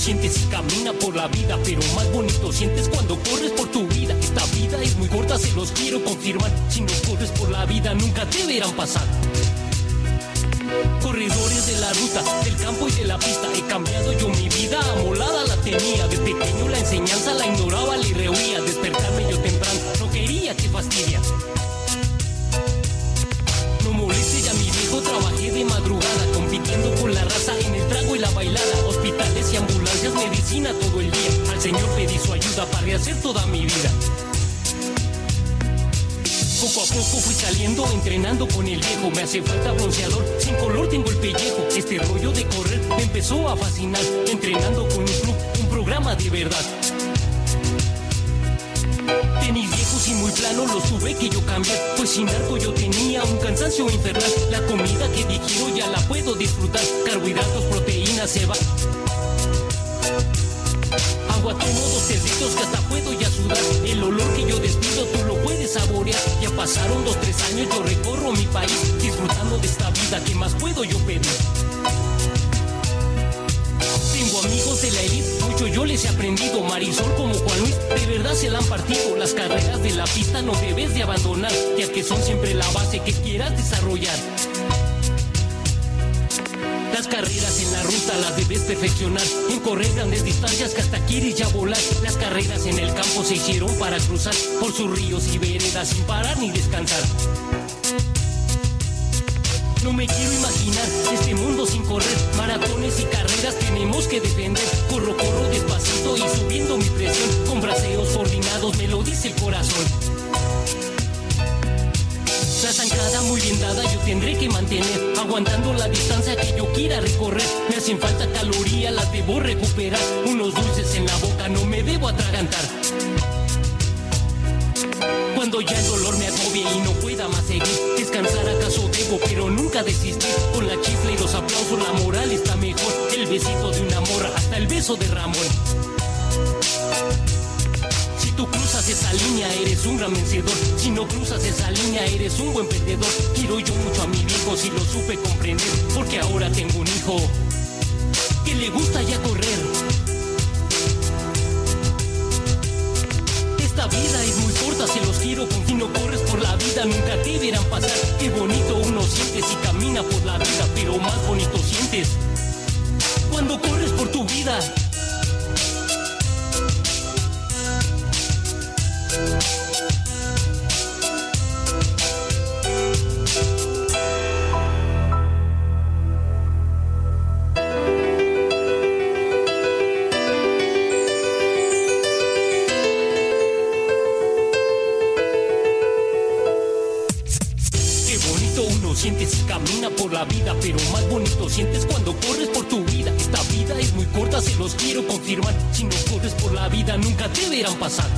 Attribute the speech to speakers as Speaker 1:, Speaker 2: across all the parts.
Speaker 1: Bonito uno siente si camina por la vida, pero más bonito sientes cuando corres por tu vida. Esta vida es muy corta, se los quiero confirmar. Si no corres por la vida, nunca te verán pasar. Corredores de la ruta, del campo y de la pista. He cambiado yo mi vida, amolada la tenía. De pequeño la enseñanza la ignoraba, le rehuía. Despertarme yo temprano, no quería que fastidia. No moleste ya mi viejo, trabajé de madrugada, compitiendo y ambulancias, medicina todo el día. Al Señor pedí su ayuda para rehacer toda mi vida. Poco a poco fui saliendo, entrenando con el viejo. Me hace falta bronceador, sin color tengo el pellejo. Este rollo de correr me empezó a fascinar. Entrenando con un club, un programa de verdad. Tenis viejos y muy plano los tuve que yo cambiar. Pues sin arco yo tenía un cansancio infernal. La comida que digiero ya la puedo disfrutar. Carbohidratos, proteínas, se va. Agua tomo dos cerditos que hasta puedo ya sudar. El olor que yo despido tú lo puedes saborear. Ya pasaron dos, tres años, yo recorro mi país. Disfrutando de esta vida, ¿qué más puedo yo pedir? Tengo amigos de la elite, mucho yo les he aprendido. Marisol como Juan Luis, de verdad se la han partido. Las carreras de la pista no debes de abandonar, ya que son siempre la base que quieras desarrollar. Carreras en la ruta las debes perfeccionar. En correr grandes distancias que hasta quieres ya volar. Las carreras en el campo se hicieron para cruzar por sus ríos y veredas sin parar ni descansar. No me quiero imaginar este mundo sin correr. Maratones y carreras tenemos que defender. Corro, corro despacito y subiendo mi presión. Con braceos coordinados me lo dice el corazón. La zancada muy bien dada yo tendré que mantener, aguantando la distancia que yo quiera recorrer. Me hacen falta calorías, las debo recuperar. Unos dulces en la boca no me debo atragantar. Cuando ya el dolor me agobie y no pueda más seguir, descansar acaso debo, pero nunca desistir. Con la chifla y los aplausos la moral está mejor. El besito de una morra, hasta el beso de Ramón. Si cruzas esa línea, eres un gran vencedor. Si no cruzas esa línea, eres un buen perdedor. Quiero yo mucho a mi viejo, si lo supe comprender. Porque ahora tengo un hijo que le gusta ya correr. Esta vida es muy corta, se los quiero con si no corres por la vida, nunca te verán pasar. Qué bonito uno siente si camina por la vida, pero más bonito sientes cuando corres por tu vida. Qué bonito uno siente si camina por la vida, pero más bonito sientes cuando corres por tu vida. Esta vida es muy corta, se los quiero confirmar. Si no corres por la vida, nunca te verán pasar.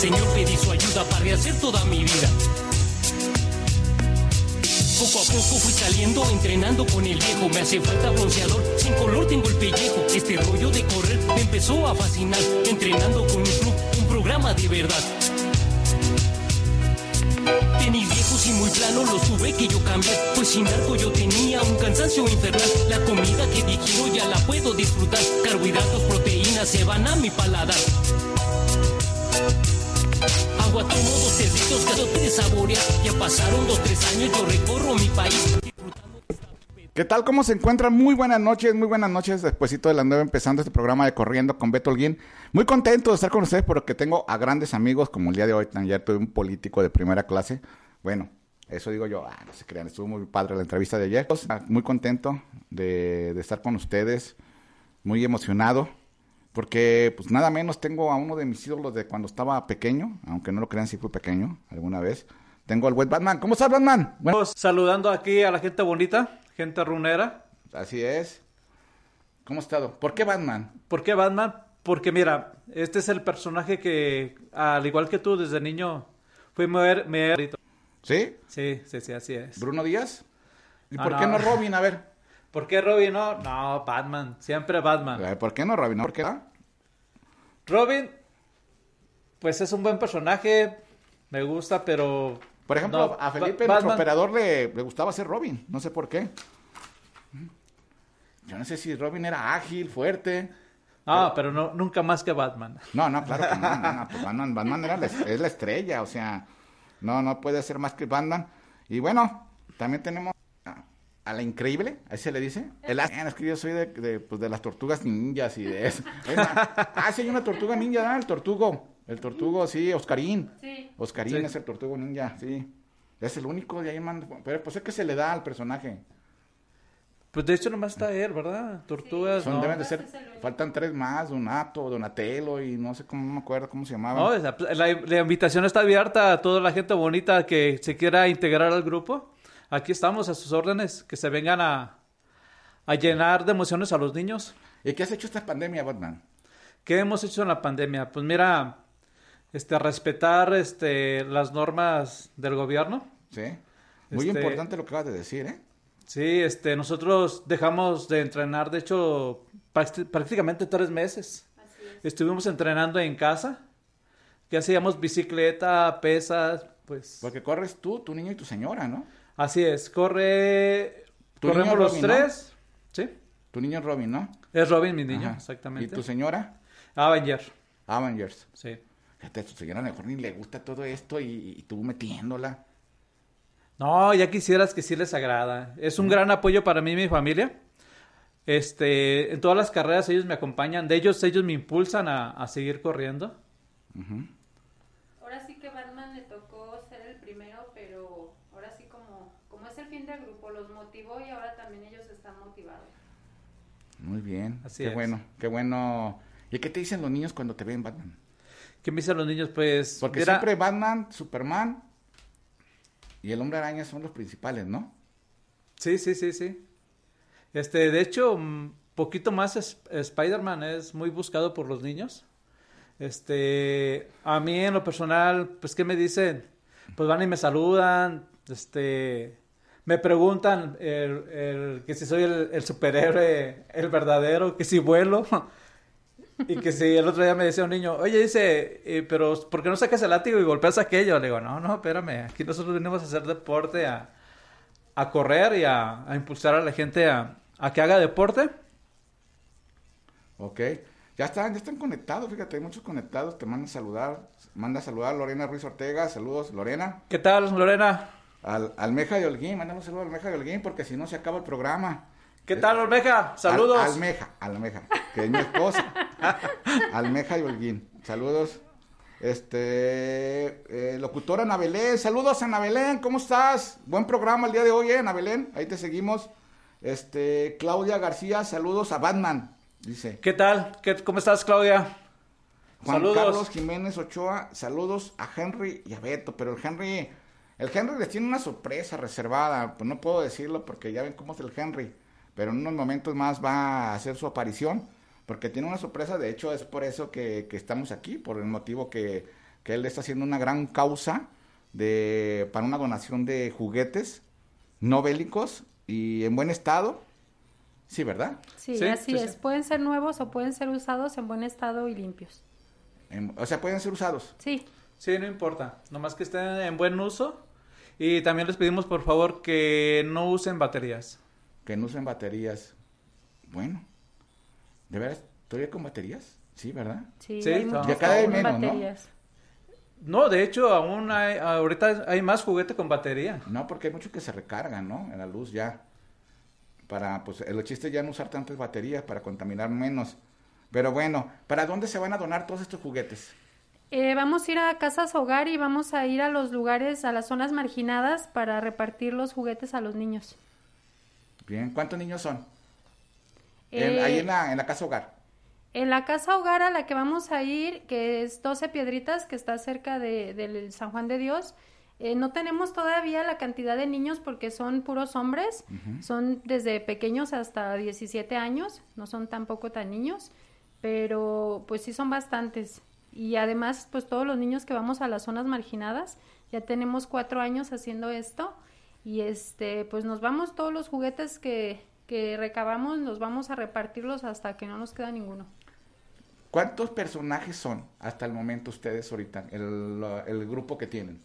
Speaker 1: Señor pedí su ayuda para rehacer toda mi vida. Poco a poco fui saliendo, entrenando con el viejo. Me hace falta bronceador, sin color tengo el pellejo. Este rollo de correr me empezó a fascinar. Entrenando con un club, un programa de verdad. Tenis viejos y muy planos los tuve que yo cambiar. Pues sin arco yo tenía un cansancio infernal. La comida que digiero ya la puedo disfrutar. Carbohidratos, proteínas se van a mi paladar.
Speaker 2: ¿Qué tal? ¿Cómo se encuentran? Muy buenas noches, muy buenas noches. Despuésito de la nueva empezando este programa de Corriendo con Beto. Muy contento de estar con ustedes porque tengo a grandes amigos como el día de hoy. Ayer tuve un político de primera clase. Bueno, eso digo yo. Ah, no se crean, estuvo muy padre la entrevista de ayer. Muy contento de estar con ustedes. Muy emocionado. Porque, pues nada menos, tengo a uno de mis ídolos de cuando estaba pequeño. Aunque no lo crean, sí fue pequeño alguna vez. Tengo al web Batman. ¿Cómo estás, Batman?
Speaker 3: Bueno. Saludando aquí a la gente bonita gente runera.
Speaker 2: Así es. ¿Cómo ha estado? ¿Por qué Batman?
Speaker 3: ¿Por qué Batman? Porque mira, este es el personaje que, al igual que tú, desde niño, fui me...
Speaker 2: ¿Sí?
Speaker 3: Sí, sí, sí, así es.
Speaker 2: ¿Bruno Díaz? ¿Y por qué no Robin? A ver.
Speaker 3: ¿Por qué Robin no? No, Batman. Siempre Batman.
Speaker 2: ¿Por qué no Robin? ¿Por qué no?
Speaker 3: Robin, pues es un buen personaje. Me gusta, pero
Speaker 2: por ejemplo, a Felipe, nuestro operador, le, gustaba ser Robin. No sé por qué. Yo no sé si Robin era ágil, fuerte.
Speaker 3: Ah, pero, no, nunca más que Batman.
Speaker 2: No, no, claro que no. Pues Batman, era es la estrella, o sea, no, no puede ser más que Batman. Y bueno, también tenemos a, la increíble, ahí se le dice. El, es que yo soy de, pues, de las tortugas ninjas y de eso. ah, sí, hay una tortuga ninja, ¿no? El tortugo. El tortugo, sí, Oscarín. Sí. Oscarín es el tortugo ninja, sí. Es el único de ahí, man. Pero pues es que se le da al personaje.
Speaker 3: Pues de hecho nomás está él, ¿verdad? Tortugas.
Speaker 2: Son, deben de ser, faltan tres más, Donato, Donatello y no sé cómo, no me acuerdo cómo se llamaba.
Speaker 3: No, la, la, invitación está abierta a toda la gente bonita que se quiera integrar al grupo. Aquí estamos a sus órdenes, que se vengan a, a llenar de emociones a los niños.
Speaker 2: ¿Y qué has hecho esta pandemia, Batman?
Speaker 3: ¿Qué hemos hecho en la pandemia? Pues mira, este, respetar este, las normas del gobierno.
Speaker 2: Sí. Muy este, importante lo que acabas de decir, ¿eh?
Speaker 3: Sí, este, nosotros dejamos de entrenar, de hecho, prácticamente tres meses. Estuvimos entrenando en casa, que hacíamos bicicleta, pesas, pues...
Speaker 2: Porque corres tú, tu niño y tu señora, ¿no?
Speaker 3: Así es, corre... Corremos los tres, ¿sí?
Speaker 2: Tu niño es Robin, ¿no?
Speaker 3: Es Robin, mi niño, exactamente.
Speaker 2: ¿Y tu señora?
Speaker 3: Avenger.
Speaker 2: Avengers.
Speaker 3: Sí.
Speaker 2: Fíjate, tu señora mejor ni le gusta todo esto y, tú metiéndola.
Speaker 3: No, ya quisieras que sí les agrada. Es un gran apoyo para mí y mi familia. Este, en todas las carreras ellos me acompañan. De ellos, ellos me impulsan a, seguir corriendo.
Speaker 4: Sí que Batman le tocó ser el primero, pero ahora sí como, como es el fin del grupo, los motivó y ahora también ellos están motivados.
Speaker 2: Muy bien. Así qué bueno, qué bueno. ¿Y qué te dicen los niños cuando te ven, Batman?
Speaker 3: ¿Qué me dicen los niños? Pues.
Speaker 2: Porque siempre Batman, Superman y el Hombre Araña son los principales, ¿no?
Speaker 3: Sí, sí, sí, sí. Este, de hecho, un poquito más Spider-Man es muy buscado por los niños. Este, a mí en lo personal, pues, ¿qué me dicen? Pues van y me saludan, este, me preguntan el, que si soy el, el superhéroe, el verdadero, que si vuelo. Y que si el otro día me decía un niño, oye, dice, eh, pero ¿por qué no sacas el látigo y golpeas aquello? Le digo, no, no, espérame, aquí nosotros venimos a hacer deporte, a, a correr y a, impulsar a la gente a, a, que haga deporte.
Speaker 2: Ok, ya están, ya están conectados, fíjate, hay muchos conectados, te mandan a saludar, manda a saludar Lorena Ruiz Ortega, saludos, Lorena.
Speaker 3: ¿Qué tal, Lorena?
Speaker 2: Al, Almeja de Holguín, mandamos saludos a Almeja de Holguín, porque si no se acaba el programa.
Speaker 3: ¿Qué tal, Almeja? Saludos.
Speaker 2: Almeja, Almeja, que es mi esposa. Almeja y Holguín. Saludos. Este, eh, locutora Ana Belén, saludos Ana Belén, ¿cómo estás? Buen programa el día de hoy, eh, Ana Belén, ahí te seguimos. Este, Claudia García, saludos a Batman, dice.
Speaker 3: ¿Qué tal? ¿Qué, ¿Cómo estás, Claudia?
Speaker 2: Juan saludos. Carlos Jiménez Ochoa, saludos a Henry y a Beto, pero el Henry, el Henry les tiene una sorpresa reservada, pues no puedo decirlo porque ya ven cómo es el Henry pero en unos momentos más va a hacer su aparición, porque tiene una sorpresa, de hecho es por eso que, estamos aquí, por el motivo que, él está haciendo una gran causa de, para una donación de juguetes no bélicos y en buen estado. Sí, ¿verdad?
Speaker 4: Sí, así es. Pueden ser nuevos o pueden ser usados en buen estado y limpios.
Speaker 2: o sea, pueden ser usados.
Speaker 4: Sí.
Speaker 3: Sí, no importa. Nomás que estén en buen uso. Y también les pedimos, por favor, que no usen baterías
Speaker 2: que no usen baterías. Bueno, ¿de veras? ¿Todavía con baterías? Sí, ¿verdad?
Speaker 4: Sí, sí
Speaker 2: ya cada vez menos, baterías.
Speaker 3: ¿no? No, de hecho, aún hay, ahorita hay más juguete con batería.
Speaker 2: No, porque hay muchos que se recargan, ¿no? En la luz ya. para, pues, el chiste es ya no usar tantas baterías para contaminar menos. Pero bueno, ¿para dónde se van a donar todos estos juguetes?
Speaker 4: Eh, vamos a ir a casas hogar y vamos a ir a los lugares, a las zonas marginadas para repartir los juguetes a los niños.
Speaker 2: Bien, ¿cuántos niños son? En-
Speaker 4: Eh,
Speaker 2: ahí en la, en la casa hogar.
Speaker 4: En la casa hogar a la que vamos a ir, que es 12 Piedritas, que está cerca de, del San Juan de Dios, eh, no tenemos todavía la cantidad de niños porque son puros hombres, son desde pequeños hasta 17 años, no son tampoco tan niños, pero pues sí son bastantes. Y además, pues todos los niños que vamos a las zonas marginadas, ya tenemos cuatro años haciendo esto y este, pues nos vamos todos los juguetes que, que recabamos, nos vamos a repartirlos hasta que no nos queda ninguno.
Speaker 2: ¿Cuántos personajes son hasta el momento ustedes ahorita, el, el grupo que tienen?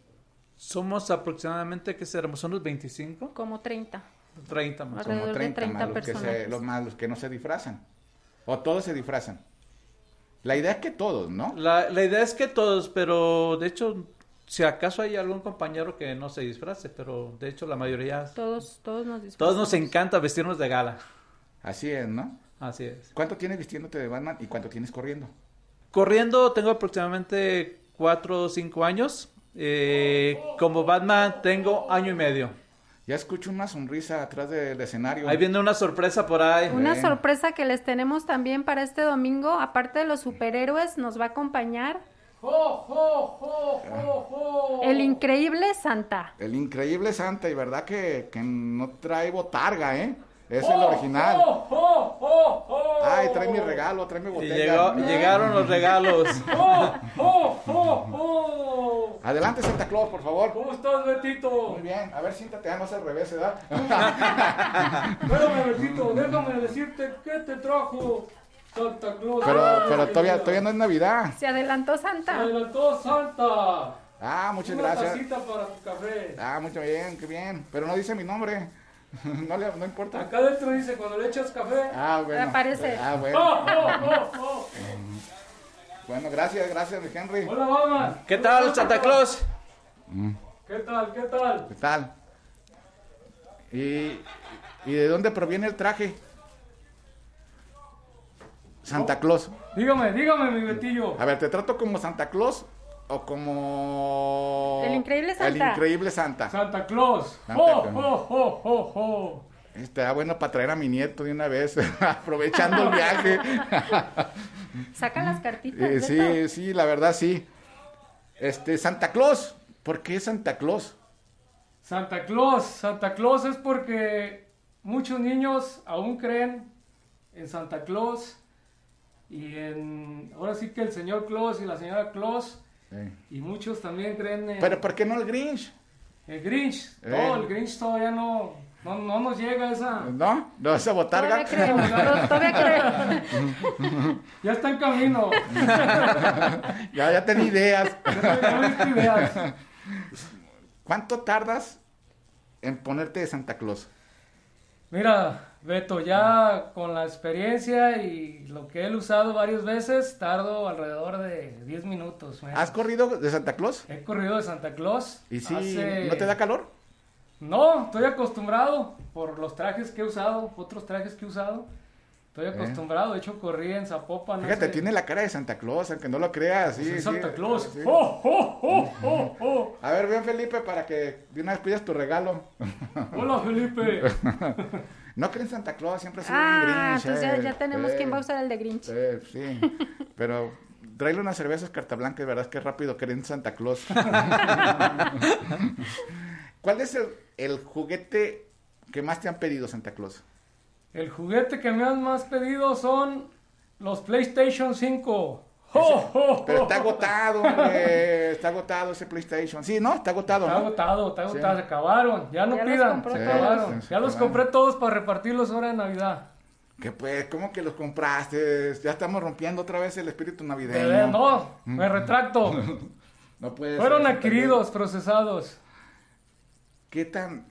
Speaker 3: Somos aproximadamente, ¿qué seremos? ¿Son los 25?
Speaker 4: Como 30.
Speaker 3: 30 más.
Speaker 4: Alrededor
Speaker 2: Como
Speaker 4: de
Speaker 2: 30,
Speaker 4: 30
Speaker 2: más los que, se, los más los que no se disfrazan. O todos se disfrazan. La idea es que todos, ¿no?
Speaker 3: La, la idea es que todos, pero de hecho, si acaso hay algún compañero que no se disfrace, pero de hecho la mayoría,
Speaker 4: Todos, todos nos disfrazamos.
Speaker 3: todos nos encanta vestirnos de gala.
Speaker 2: Así es, ¿no?
Speaker 3: Así es.
Speaker 2: ¿Cuánto tienes vistiéndote de Batman y cuánto tienes corriendo?
Speaker 3: Corriendo tengo aproximadamente 4 o 5 años. Eh, como Batman tengo año y medio.
Speaker 2: Ya escucho una sonrisa atrás del escenario.
Speaker 3: Ahí viene una sorpresa por ahí.
Speaker 4: Una
Speaker 2: Bien.
Speaker 4: sorpresa que les tenemos también para este domingo, aparte de los superhéroes, nos va a acompañar el increíble Santa.
Speaker 2: El increíble Santa, y verdad que, que no trae botarga, ¿eh? Es el original. Ay, trae mi regalo, trae mi
Speaker 3: Y
Speaker 2: botella.
Speaker 3: llegó- llegaron los regalos.
Speaker 2: Adelante, Santa Claus, por favor.
Speaker 5: ¿Cómo estás, Betito?
Speaker 2: Muy bien, a ver, siéntate, ah, no es al revés, ¿verdad?
Speaker 5: Espérame, Betito, déjame decirte qué te trajo Santa Claus.
Speaker 2: pero
Speaker 5: Ay,
Speaker 2: pero todavía, todavía no es Navidad.
Speaker 4: Se adelantó
Speaker 5: Se
Speaker 4: Santa.
Speaker 5: adelantó Santa.
Speaker 2: Ah, muchas
Speaker 5: Una
Speaker 2: gracias.
Speaker 5: tacita para tu café.
Speaker 2: Ah, muy bien, qué bien. Pero no dice mi nombre. No, le, no importa.
Speaker 5: Acá adentro dice, cuando le echas café.
Speaker 2: Ah, bueno.
Speaker 4: Aparece.
Speaker 2: Ah,
Speaker 5: ¡Oh,
Speaker 2: bueno.
Speaker 5: oh, oh, oh!
Speaker 2: Bueno, gracias, gracias, mi Henry.
Speaker 5: Hola, Batman.
Speaker 3: ¿Qué tal, Santa Claus?
Speaker 5: ¿Qué tal, qué tal?
Speaker 2: ¿Qué tal? ¿Y, ¿Y de dónde proviene el traje? Santa Claus.
Speaker 5: Dígame, dígame, mi Betillo.
Speaker 2: A ver, ¿te trato como Santa Claus o como...
Speaker 4: El increíble
Speaker 2: El
Speaker 4: Santa.
Speaker 2: increíble Santa.
Speaker 5: Santa Claus.
Speaker 2: Santa
Speaker 5: ¡Oh,
Speaker 2: Claus.
Speaker 5: oh, oh, oh, oh!
Speaker 2: Está bueno para traer a mi nieto de una vez, aprovechando el viaje.
Speaker 4: Saca las cartitas.
Speaker 2: Eh, sí, sí, la verdad sí. Este, Santa Claus. ¿Por qué Santa Claus?
Speaker 5: Santa Claus. Santa Claus es porque muchos niños aún creen en Santa Claus y en, ahora sí que el señor Claus y la señora Claus
Speaker 2: Eh,
Speaker 5: y muchos también creen en
Speaker 2: Pero ¿por qué no el Grinch?
Speaker 5: el Grinch.
Speaker 2: Eh.
Speaker 5: No, el Grinch todavía no, no, no nos llega esa.
Speaker 2: ¿No? ¿No esa botarga?
Speaker 4: Todavía creemos, todavía creemos.
Speaker 5: Ya está en camino.
Speaker 2: ya, ya tenía ideas.
Speaker 5: Ya tengo ideas.
Speaker 2: ¿Cuánto tardas en ponerte de Santa Claus?
Speaker 5: Mira, Beto, ya con la experiencia y lo que he usado varias veces, tardo alrededor de 10 minutos. mira.
Speaker 2: ¿Has corrido de Santa Claus?
Speaker 5: He corrido de Santa Claus.
Speaker 2: ¿Y si
Speaker 5: hace-
Speaker 2: no te da calor?
Speaker 5: No, estoy acostumbrado por los trajes que he usado, otros trajes que he usado. Estoy acostumbrado, de hecho corrí en Zapopan.
Speaker 2: Fíjate,
Speaker 5: hace-
Speaker 2: tiene la cara de Santa Claus, aunque no lo creas. Sí,
Speaker 5: Soy
Speaker 2: sí,
Speaker 5: Santa Claus.
Speaker 2: sí.
Speaker 5: ¡Oh, oh, oh, oh, oh!
Speaker 2: A ver, ven Felipe para que de una vez pidas tu regalo.
Speaker 5: Hola, Felipe.
Speaker 2: no creen Santa Claus, siempre ha sido un
Speaker 4: Ah,
Speaker 2: Grinch.
Speaker 4: entonces ya,
Speaker 2: eh,
Speaker 4: ya tenemos
Speaker 2: eh,
Speaker 4: quién va a usar el de Grinch.
Speaker 2: eh, sí, pero tráele unas cervezas carta blanca y verás que rápido creen Santa Claus. ¿Cuál es el, el juguete que más te han pedido, Santa Claus?
Speaker 5: El juguete que me han más pedido son los PlayStation 5. ¡Oh, oh,
Speaker 2: Pero está agotado, hombre, está agotado ese PlayStation. Sí, ¿no? Está agotado,
Speaker 5: Está
Speaker 2: ¿no?
Speaker 5: agotado, está
Speaker 2: Sí.
Speaker 5: agotado, se acabaron. Ya no
Speaker 4: Ya los
Speaker 5: pidan,
Speaker 4: compró
Speaker 5: se
Speaker 2: todos.
Speaker 5: acabaron.
Speaker 2: Sí, se
Speaker 5: ya los compré todos para repartirlos ahora en Navidad.
Speaker 2: Que pues, ¿cómo que los compraste? Ya estamos rompiendo otra vez el espíritu navideño.
Speaker 5: De no, me retracto.
Speaker 2: No puede
Speaker 5: Fueron
Speaker 2: ser,
Speaker 5: adquiridos, procesados.
Speaker 2: ¿Qué tan...?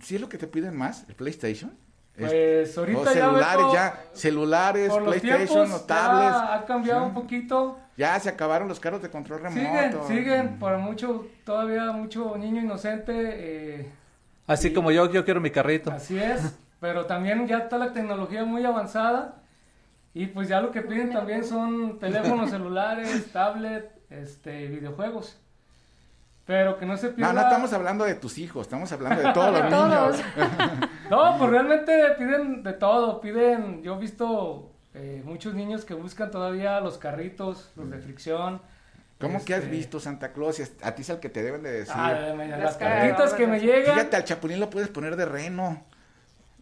Speaker 2: ¿Sí es lo que te piden más, el PlayStation? Es-
Speaker 5: Pues ahorita
Speaker 2: o
Speaker 5: ya,
Speaker 2: celulares
Speaker 5: Beto,
Speaker 2: ya, celulares,
Speaker 5: los
Speaker 2: PlayStation
Speaker 5: tiempos
Speaker 2: tablets.
Speaker 5: ya ha cambiado un poquito.
Speaker 2: Ya se acabaron los carros de control
Speaker 5: Siguen,
Speaker 2: remoto.
Speaker 5: siguen, para mucho, todavía mucho niño inocente. eh,
Speaker 3: Así como yo, yo quiero mi carrito.
Speaker 5: así es. pero también ya está la tecnología muy avanzada y pues ya lo que piden también son teléfonos celulares, tablet, este, videojuegos. Pero que no se pierda.
Speaker 2: No, no estamos hablando de tus hijos, estamos hablando de todos los niños.
Speaker 5: No, pues realmente piden de todo, piden, yo he visto eh, muchos niños que buscan todavía los carritos, los de fricción.
Speaker 2: ¿Cómo que has
Speaker 5: Este,
Speaker 2: visto Santa Claus? A ti es el que te deben de decir.
Speaker 5: Ah,
Speaker 4: Las
Speaker 5: carritas que me llegan.
Speaker 2: Fíjate, al Chapulín lo puedes poner de reno.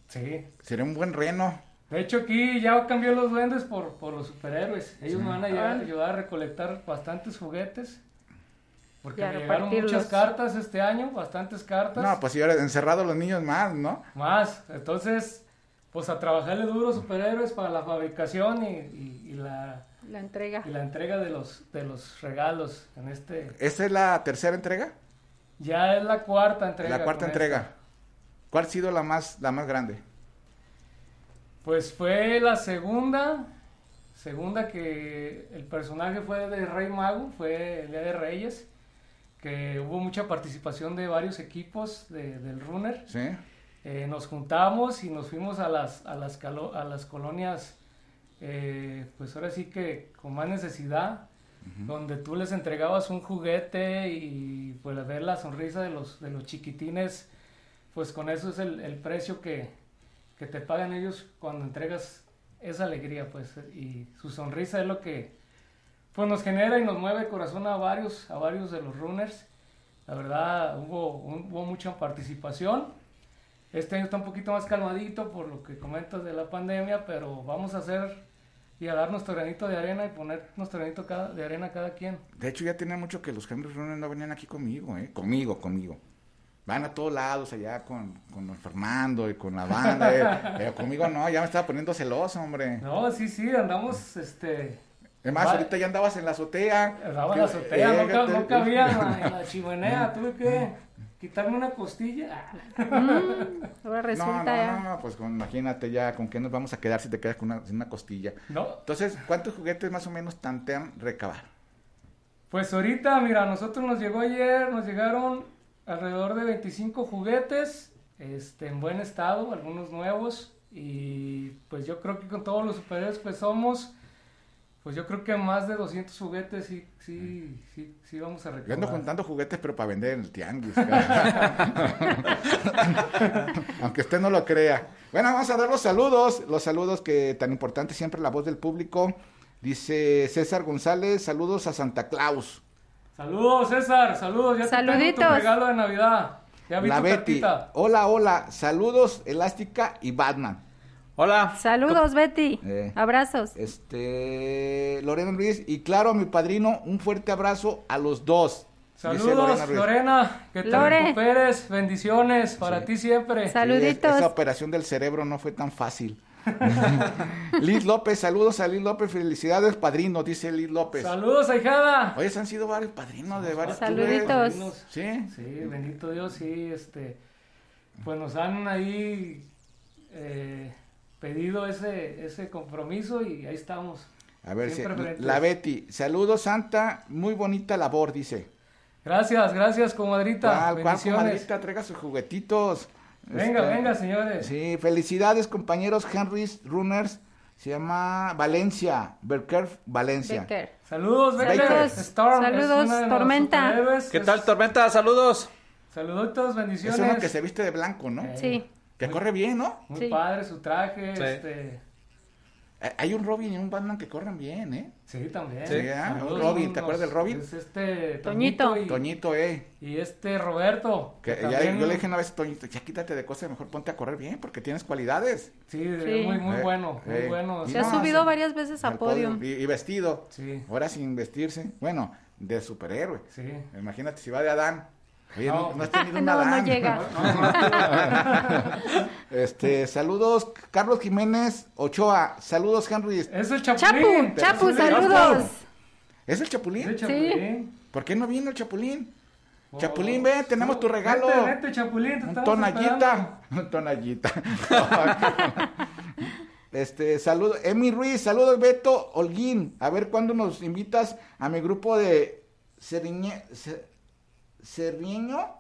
Speaker 5: Sí.
Speaker 2: Sería un buen reno.
Speaker 5: De hecho aquí ya cambió los duendes por, por los superhéroes. Ellos me van a ayudar,
Speaker 4: Órale.
Speaker 5: ayudar a recolectar bastantes juguetes. Porque me llegaron muchas cartas este año, bastantes cartas.
Speaker 2: No, pues si ahora encerrados los niños más, ¿no?
Speaker 5: Más. Entonces, pues a trabajarle duro superhéroes para la fabricación y, y- y la,
Speaker 4: La entrega.
Speaker 5: y la entrega de los, de los regalos en este...
Speaker 2: ¿Esta es la tercera entrega?
Speaker 5: Ya es la cuarta entrega.
Speaker 2: la cuarta entrega.
Speaker 5: esta.
Speaker 2: ¿Cuál ha sido la más, la más grande?
Speaker 5: Pues fue la segunda, segunda que el personaje fue de Rey Mago, fue el Día de Reyes, que hubo mucha participación de varios equipos de- del Runner.
Speaker 2: ¿Sí?
Speaker 5: Eh, nos juntamos y nos fuimos a las, a las, calo- a las colonias, eh, pues ahora sí que con más necesidad, donde tú les entregabas un juguete y pues ver la sonrisa de los, de los chiquitines, pues con eso es el, el precio que, que te pagan ellos cuando entregas esa alegría, pues, y su sonrisa es lo que pues nos genera y nos mueve el corazón a varios, a varios de los runners. La verdad, hubo, un- hubo mucha participación. Este año está un poquito más calmadito por lo que comentas de la pandemia, pero vamos a hacer y a dar nuestro granito de arena y poner nuestro granito cada- de arena cada quien.
Speaker 2: De hecho, ya tiene mucho que los Henry Runners no venían aquí conmigo, ¿eh? Conmigo, conmigo. Van a todos lados allá con, con don Fernando y con la banda, eh, pero conmigo no, ya me estaba poniendo celoso, hombre.
Speaker 5: No, sí, sí, andamos, este...
Speaker 2: Es más, ahorita ya andabas en la azotea.
Speaker 5: Andaba en la azotea, no, ca-
Speaker 2: Fíjate.
Speaker 5: no cabía en la, en la chimenea, tuve que quitarme una costilla.
Speaker 4: Ahora
Speaker 2: No,
Speaker 4: resulta
Speaker 2: no,
Speaker 4: ya.
Speaker 2: no, pues con- imagínate ya con qué nos vamos a quedar si te quedas con una, sin una costilla.
Speaker 5: No,
Speaker 2: Entonces, ¿cuántos juguetes más o menos tantean recabar?
Speaker 5: Pues ahorita, mira, a nosotros nos llegó ayer, nos llegaron alrededor de 25 juguetes, este, en buen estado, algunos nuevos, y pues yo creo que con todos los superhéroes que somos, pues yo creo que más de 200 juguetes sí, sí, sí, sí vamos a
Speaker 2: Yo ando juntando juguetes, pero para vender en el tianguis. Aunque usted no lo crea. Bueno, vamos a dar los saludos. Los saludos que tan importante siempre la voz del público. Dice César González, saludos a Santa Claus.
Speaker 5: Saludos, César, saludos, ya te tengo
Speaker 4: Saluditos.
Speaker 5: tu regalo de Navidad. Ya vi
Speaker 2: La
Speaker 5: tu
Speaker 2: Betty.
Speaker 5: cartita.
Speaker 2: Hola, hola. Saludos, Elástica y Batman.
Speaker 3: Hola.
Speaker 4: Saludos, Betty.
Speaker 2: Eh.
Speaker 4: Abrazos.
Speaker 2: Este, Lorena Ruiz. Y claro, mi padrino, un fuerte abrazo a los dos.
Speaker 5: Saludos. Lorena, que te
Speaker 4: Lore.
Speaker 5: recuperes, bendiciones para ti siempre.
Speaker 2: Sí,
Speaker 4: Saluditos.
Speaker 2: es- esa operación del cerebro no fue tan fácil. Liz López, saludos a Liz López, felicidades padrino, dice Liz López.
Speaker 5: Saludos, ahijada.
Speaker 2: Oye, se han sido varios padrinos de varios
Speaker 4: Saluditos.
Speaker 2: Sí.
Speaker 5: Sí, bendito Dios, sí, este, pues nos han ahí eh, pedido ese, ese compromiso y ahí estamos.
Speaker 2: A ver,
Speaker 5: frentes.
Speaker 2: la Betty, saludos Santa, muy bonita labor, dice.
Speaker 5: Gracias, gracias, comadrita.
Speaker 2: ¿Cuál, cuál
Speaker 5: Bendiciones.
Speaker 2: comadrita? Traiga sus juguetitos.
Speaker 5: Venga,
Speaker 2: Este,
Speaker 5: venga, señores.
Speaker 2: Sí, felicidades compañeros Henry's Runners. Se llama Valencia, Berker Valencia.
Speaker 4: Becker.
Speaker 5: Saludos, Becker.
Speaker 4: Saludos.
Speaker 5: Storm es
Speaker 4: Saludos, Tormenta.
Speaker 3: ¿Qué
Speaker 5: Es-
Speaker 3: tal, Tormenta? Saludos.
Speaker 5: Saluditos,
Speaker 2: Es
Speaker 5: bendiciones.
Speaker 2: uno que se viste de blanco, ¿no?
Speaker 5: Eh,
Speaker 4: Sí.
Speaker 2: Que corre bien, ¿no?
Speaker 5: Muy
Speaker 4: Sí.
Speaker 5: padre su traje,
Speaker 3: Sí.
Speaker 5: este...
Speaker 2: Eh, Hay un Robin y un Batman que corren bien, ¿eh?
Speaker 5: Sí, también.
Speaker 2: Sí, ¿ah?
Speaker 5: Saludos,
Speaker 2: Robin, ¿te acuerdas del Robin?
Speaker 5: Es este
Speaker 4: Toñito.
Speaker 5: y,
Speaker 2: Toñito, eh.
Speaker 5: y este Roberto.
Speaker 2: Que
Speaker 5: que
Speaker 2: ya-
Speaker 5: también-
Speaker 2: yo le dije una vez a Toñito, ya quítate de cosas, mejor ponte a correr bien, porque tienes cualidades.
Speaker 5: Sí,
Speaker 4: Sí.
Speaker 5: muy, muy
Speaker 2: Eh,
Speaker 5: bueno, muy
Speaker 2: eh.
Speaker 5: bueno.
Speaker 4: Se ha
Speaker 2: no,
Speaker 4: subido varias veces a
Speaker 2: Al
Speaker 4: podio.
Speaker 2: Y, y vestido.
Speaker 5: Sí,
Speaker 2: Ahora sin vestirse. Bueno, de superhéroe.
Speaker 5: sí.
Speaker 2: Imagínate si va de Adán. Oye, no,
Speaker 5: No.
Speaker 2: has tenido un
Speaker 4: No, llega.
Speaker 2: Este, saludos, Carlos Jiménez Ochoa. Saludos, Henry.
Speaker 5: Es el
Speaker 4: Chapu,
Speaker 5: Chapulín.
Speaker 4: Chapu,
Speaker 5: Sí,
Speaker 4: saludos.
Speaker 2: ¿Es el
Speaker 5: Es el
Speaker 2: Chapulín?
Speaker 5: Chapulín.
Speaker 2: ¿Por qué no vino el Chapulín?
Speaker 5: Oh,
Speaker 2: Chapulín, ven, tenemos tu regalo.
Speaker 5: Vente, vente, Chapulín, te
Speaker 2: tonallita.
Speaker 5: esperando.
Speaker 2: Un tonallita. este, saludos. Emi Ruiz, saludos Beto Holguín. A ver cuándo nos invitas a mi grupo de Cerriñe, Ce- Cerrieño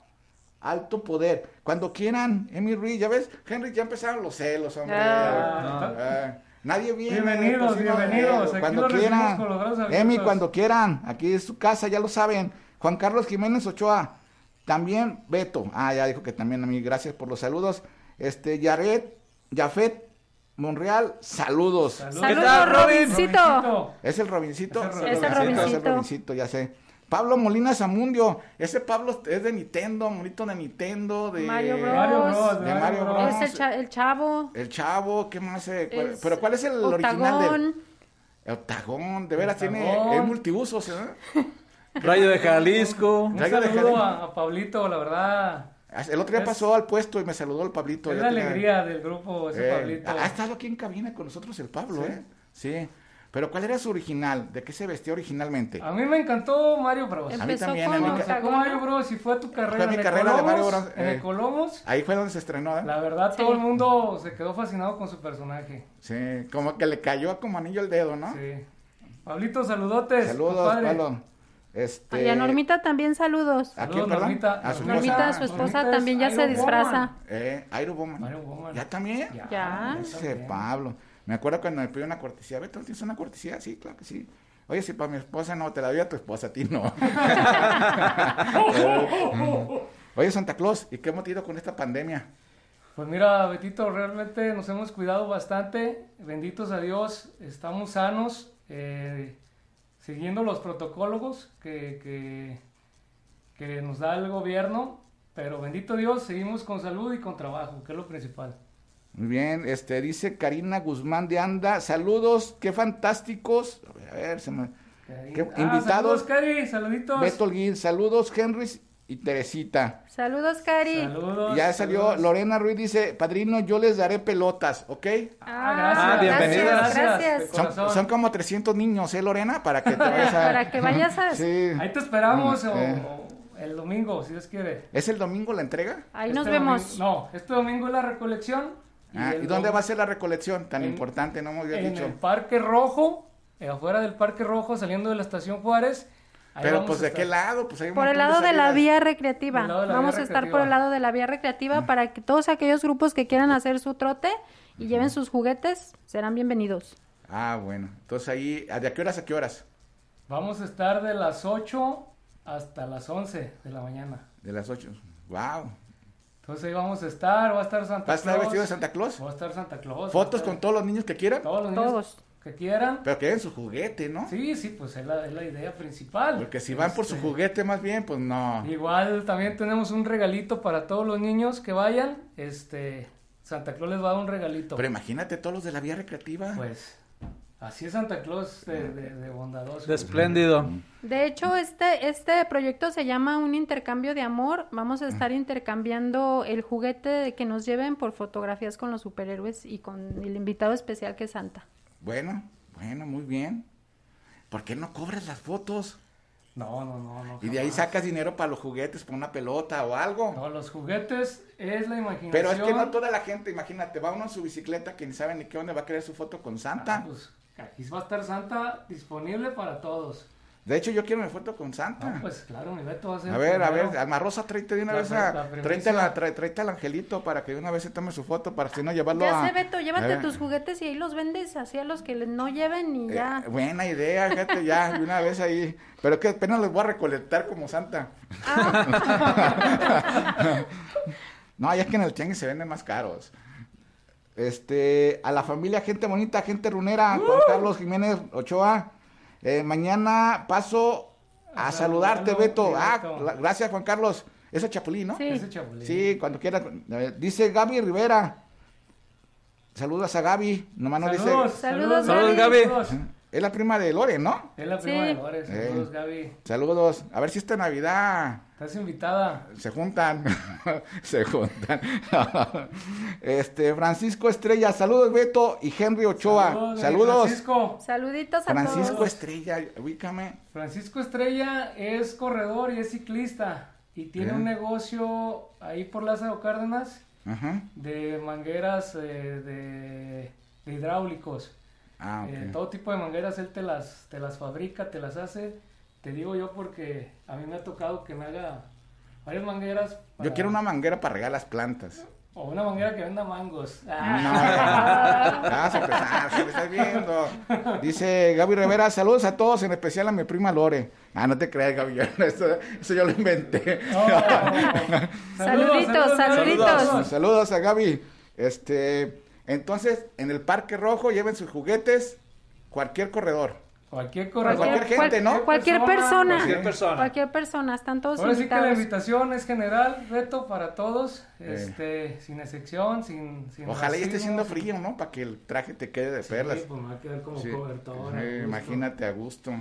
Speaker 2: alto poder. Cuando quieran, Emi Ruiz, ya ves, Henry, ya empezaron los celos, hombre.
Speaker 4: Ah.
Speaker 2: Ah, nadie viene.
Speaker 5: Bienvenidos,
Speaker 2: pues, no,
Speaker 5: bienvenidos.
Speaker 2: eh,
Speaker 5: Aquí
Speaker 2: Cuando quieran. Emi, cuando quieran. Aquí es su casa, ya lo saben. Juan Carlos Jiménez Ochoa. También Beto. Ah, ya dijo que también a mí. Gracias por los saludos. Este, Yared, Jafet Monreal, saludos.
Speaker 5: Saludos.
Speaker 4: Saludos,
Speaker 3: tal, Robin?
Speaker 4: Robincito.
Speaker 2: ¿Es el Robincito?
Speaker 5: Es el
Speaker 4: Es el Robincito.
Speaker 2: Es el Robincito, ya sé. Pablo Molina Zamundio. Ese Pablo es de Nintendo, monito de Nintendo, de
Speaker 4: Mario Bros.
Speaker 5: Mario Bros.
Speaker 2: De Mario Bros.
Speaker 4: Es el, cha- el chavo.
Speaker 2: El chavo, ¿qué más? eh? ¿Cuál-
Speaker 4: Es
Speaker 2: Pero ¿cuál es el original
Speaker 4: Octagón.
Speaker 2: del el Octagón? De veras tiene es multiusos, ¿eh?
Speaker 3: Rayo de Jalisco.
Speaker 5: Un
Speaker 2: de
Speaker 5: saludo
Speaker 2: Jalisco.
Speaker 5: a, a Pablito, la verdad.
Speaker 2: El otro día
Speaker 5: Es-
Speaker 2: pasó al puesto y me saludó el Pablito.
Speaker 5: Es la
Speaker 2: tenía-
Speaker 5: alegría del grupo, ese
Speaker 2: Eh,
Speaker 5: Pablito.
Speaker 2: ha estado aquí en cabina con nosotros el Pablo,
Speaker 5: Sí.
Speaker 2: ¿eh? Sí. Pero ¿cuál era su original? ¿De qué se vestía originalmente?
Speaker 5: A mí me encantó Mario Bros.
Speaker 2: A mí
Speaker 4: Empezó
Speaker 2: también, a mí
Speaker 5: sacó. Mario Bros. y fue a tu carrera
Speaker 2: Fue mi
Speaker 5: en
Speaker 2: carrera de Mario
Speaker 5: Ecolomos,
Speaker 2: Bros,
Speaker 5: En
Speaker 2: eh.
Speaker 5: Ecolomos.
Speaker 2: Ahí fue donde se estrenó, ¿eh?
Speaker 5: La verdad,
Speaker 4: Sí.
Speaker 5: todo el mundo se quedó fascinado con su personaje.
Speaker 2: Sí, como que le cayó como anillo el dedo, ¿no?
Speaker 5: Sí. Pablito, saludotes.
Speaker 2: Saludos. Pablo. Este...
Speaker 4: Y a Normita también saludos.
Speaker 2: ¿A quién?
Speaker 5: Normita.
Speaker 2: A su
Speaker 4: Normita,
Speaker 2: esposa.
Speaker 4: su esposa,
Speaker 5: Normita es
Speaker 4: también ya se disfraza.
Speaker 5: Woman.
Speaker 2: Eh, Iron Woman.
Speaker 5: Iron Woman.
Speaker 2: ¿Ya también?
Speaker 4: Ya.
Speaker 2: Ese
Speaker 5: también.
Speaker 2: Pablo. Me acuerdo cuando me pidió una cortesía. Beto, ¿tienes una cortesía? Sí, claro que sí. Oye, si para mi esposa no, te la doy a tu esposa, a ti no. Oye, Santa Claus, ¿y qué hemos tenido con esta pandemia?
Speaker 5: Pues mira, Betito, realmente nos hemos cuidado bastante. Benditos a Dios, estamos sanos, eh, siguiendo los protocolos que, que, que nos da el gobierno. Pero bendito Dios, seguimos con salud y con trabajo, que es lo principal.
Speaker 2: Muy bien, este, dice Karina Guzmán de Anda. Saludos, qué fantásticos. A ver, se me... ¿Qué-
Speaker 5: Ah,
Speaker 2: invitados?
Speaker 5: Saludos, Cari, saluditos.
Speaker 2: Beto Holguín, saludos, Henry y Teresita.
Speaker 4: Saludos, Cari.
Speaker 5: Saludos.
Speaker 2: Ya salió,
Speaker 5: saludos.
Speaker 2: Lorena Ruiz dice, padrino, yo les daré pelotas, ¿ok?
Speaker 5: Ah, gracias.
Speaker 3: Ah, bienvenida.
Speaker 4: Gracias.
Speaker 2: Son, como 300 niños, ¿eh, Lorena? Para que te vayas a...
Speaker 4: Para que vayas a...
Speaker 2: Sí.
Speaker 5: Ahí te esperamos o-
Speaker 2: Eh.
Speaker 5: o el domingo, si Dios quiere.
Speaker 2: ¿Es el domingo la entrega?
Speaker 4: Ahí
Speaker 5: Este
Speaker 4: nos vemos.
Speaker 5: domingo- no, este domingo es la recolección.
Speaker 2: Ah, ¿Y dónde va a ser la recolección? Tan
Speaker 5: en-
Speaker 2: importante, no me había
Speaker 5: En
Speaker 2: dicho.
Speaker 5: el Parque Rojo, eh, afuera del Parque Rojo, saliendo de la Estación Juárez. Ahí
Speaker 2: Pero
Speaker 5: vamos
Speaker 2: pues de qué lado, pues hay un
Speaker 4: Por el lado de la vía recreativa.
Speaker 5: La
Speaker 4: Vamos
Speaker 5: vía
Speaker 4: a estar por el lado de la vía recreativa para que todos aquellos grupos que quieran hacer su trote y lleven sus juguetes serán bienvenidos.
Speaker 2: Ah, bueno. Entonces ahí, ¿de a qué horas a qué horas?
Speaker 5: Vamos a estar de las 8 hasta las 11 de la mañana.
Speaker 2: De las 8. Wow.
Speaker 5: Entonces ahí vamos a estar, va a estar Santa
Speaker 2: ¿Va a estar
Speaker 5: Claus.
Speaker 2: vestido de Santa Claus?
Speaker 5: Va a estar Santa Claus.
Speaker 2: ¿Fotos con todos los niños que quieran?
Speaker 5: todos los niños
Speaker 4: Todos.
Speaker 5: que quieran.
Speaker 2: Pero que den su juguete, ¿no?
Speaker 5: Sí, sí, pues es la, es la idea principal.
Speaker 2: Porque si van por su
Speaker 5: Este,
Speaker 2: juguete más bien, pues no.
Speaker 5: Igual también tenemos un regalito para todos los niños que vayan. Este, Santa Claus les va a dar un regalito.
Speaker 2: Pero imagínate todos los de la vía recreativa.
Speaker 5: Pues así es Santa Claus de, de- de bondadoso.
Speaker 3: De espléndido.
Speaker 4: De hecho, este, este proyecto se llama un intercambio de amor. Vamos a estar intercambiando el juguete que nos lleven por fotografías con los superhéroes y con el invitado especial que es Santa.
Speaker 2: Bueno, bueno, muy bien. ¿Por qué no cobras las fotos?
Speaker 5: No, no, no, no.
Speaker 2: Y de ahí sacas dinero para los juguetes, para una pelota o algo.
Speaker 5: No, los juguetes es la imaginación.
Speaker 2: Pero es que no toda la gente, imagínate, va uno en su bicicleta que ni sabe ni qué dónde va a querer su foto con Santa.
Speaker 5: Ah, pues aquí va a estar Santa disponible para todos.
Speaker 2: De hecho, yo quiero mi foto con Santa.
Speaker 5: No, pues claro, mi Beto va a ser
Speaker 2: a ver, a ver, Alma Rosa, tráete de una
Speaker 5: La
Speaker 2: vez a,
Speaker 5: la
Speaker 2: tráete, la- tra- tráete al angelito para que de una vez se tome su foto, para si no llevarlo
Speaker 4: Ya
Speaker 2: a...
Speaker 4: sé, Beto, llévate tus juguetes y ahí los vendes así a los que no lleven y
Speaker 2: Eh,
Speaker 4: ya.
Speaker 2: buena idea, fíjate, ya, de una vez ahí. Pero que apenas les voy a recolectar como Santa.
Speaker 4: Ah.
Speaker 2: no, ya es que en el tianguis se venden más caros. Este, a la familia, gente bonita, gente runera,
Speaker 4: Uh.
Speaker 2: Juan Carlos Jiménez Ochoa. Eh, mañana paso a,
Speaker 5: A
Speaker 2: saludarte, Beto. Ah, la- gracias, Juan Carlos. Ese Chapulín, ¿no?
Speaker 4: Sí.
Speaker 5: Ese chapulín.
Speaker 2: Sí, cuando quiera. Eh, Dice Gaby Rivera. Saludos a Gaby. Nomás no dice.
Speaker 5: Saludos,
Speaker 4: Saludos,
Speaker 3: Saludos, Gaby.
Speaker 2: Es la prima de Lore, ¿no?
Speaker 5: Es la prima
Speaker 4: Sí.
Speaker 5: de. Saludos,
Speaker 2: Eh.
Speaker 5: Gaby.
Speaker 2: Saludos. A ver si esta Navidad
Speaker 5: Estás invitada.
Speaker 2: se juntan. se juntan. este, Francisco Estrella. Saludos, Beto y Henry Ochoa.
Speaker 5: Saludos,
Speaker 2: Saludos.
Speaker 5: Francisco.
Speaker 4: Saluditos a
Speaker 2: Francisco
Speaker 4: todos.
Speaker 2: Estrella. Ubícame.
Speaker 5: Francisco Estrella es corredor y es ciclista. Y tiene un negocio ahí por Lázaro Cárdenas de mangueras eh, de, de hidráulicos.
Speaker 2: Ah, ok.
Speaker 5: Eh, todo tipo de mangueras él te las, te las fabrica, te las hace. Te digo yo porque a mí me ha tocado que me haga varias mangueras.
Speaker 2: Yo
Speaker 5: para-
Speaker 2: quiero una manguera para regar las plantas.
Speaker 5: O una manguera que venda mangos.
Speaker 2: No,
Speaker 5: Ah.
Speaker 2: ya vas a empezar, si me estás viendo. Dice Gaby Rivera, saludos a todos, en especial a mi prima Lore. Ah, no te creas, Gaby, eso, eso yo lo inventé.
Speaker 5: Oh.
Speaker 4: Saluditos, saluditos.
Speaker 2: Saludos a Gaby. Este, entonces, en el Parque Rojo lleven sus juguetes, cualquier corredor.
Speaker 5: Cualquier corredor.
Speaker 2: Cualquier gente, ¿no?
Speaker 4: Cualquier persona.
Speaker 3: Cualquier persona.
Speaker 4: Cualquier persona. Están todos
Speaker 5: Ahora sí que la
Speaker 4: invitados.
Speaker 5: invitación es general, reto para todos, este, sin excepción, sin, sin
Speaker 2: Ojalá y esté
Speaker 5: racismo,
Speaker 2: haciendo
Speaker 5: sin-
Speaker 2: frío, ¿no? Para que el traje te quede de
Speaker 5: Sí,
Speaker 2: perlas.
Speaker 5: pues me va a quedar como
Speaker 2: Sí.
Speaker 5: cobertor. a
Speaker 2: Eh,
Speaker 5: gusto.
Speaker 2: imagínate a gusto.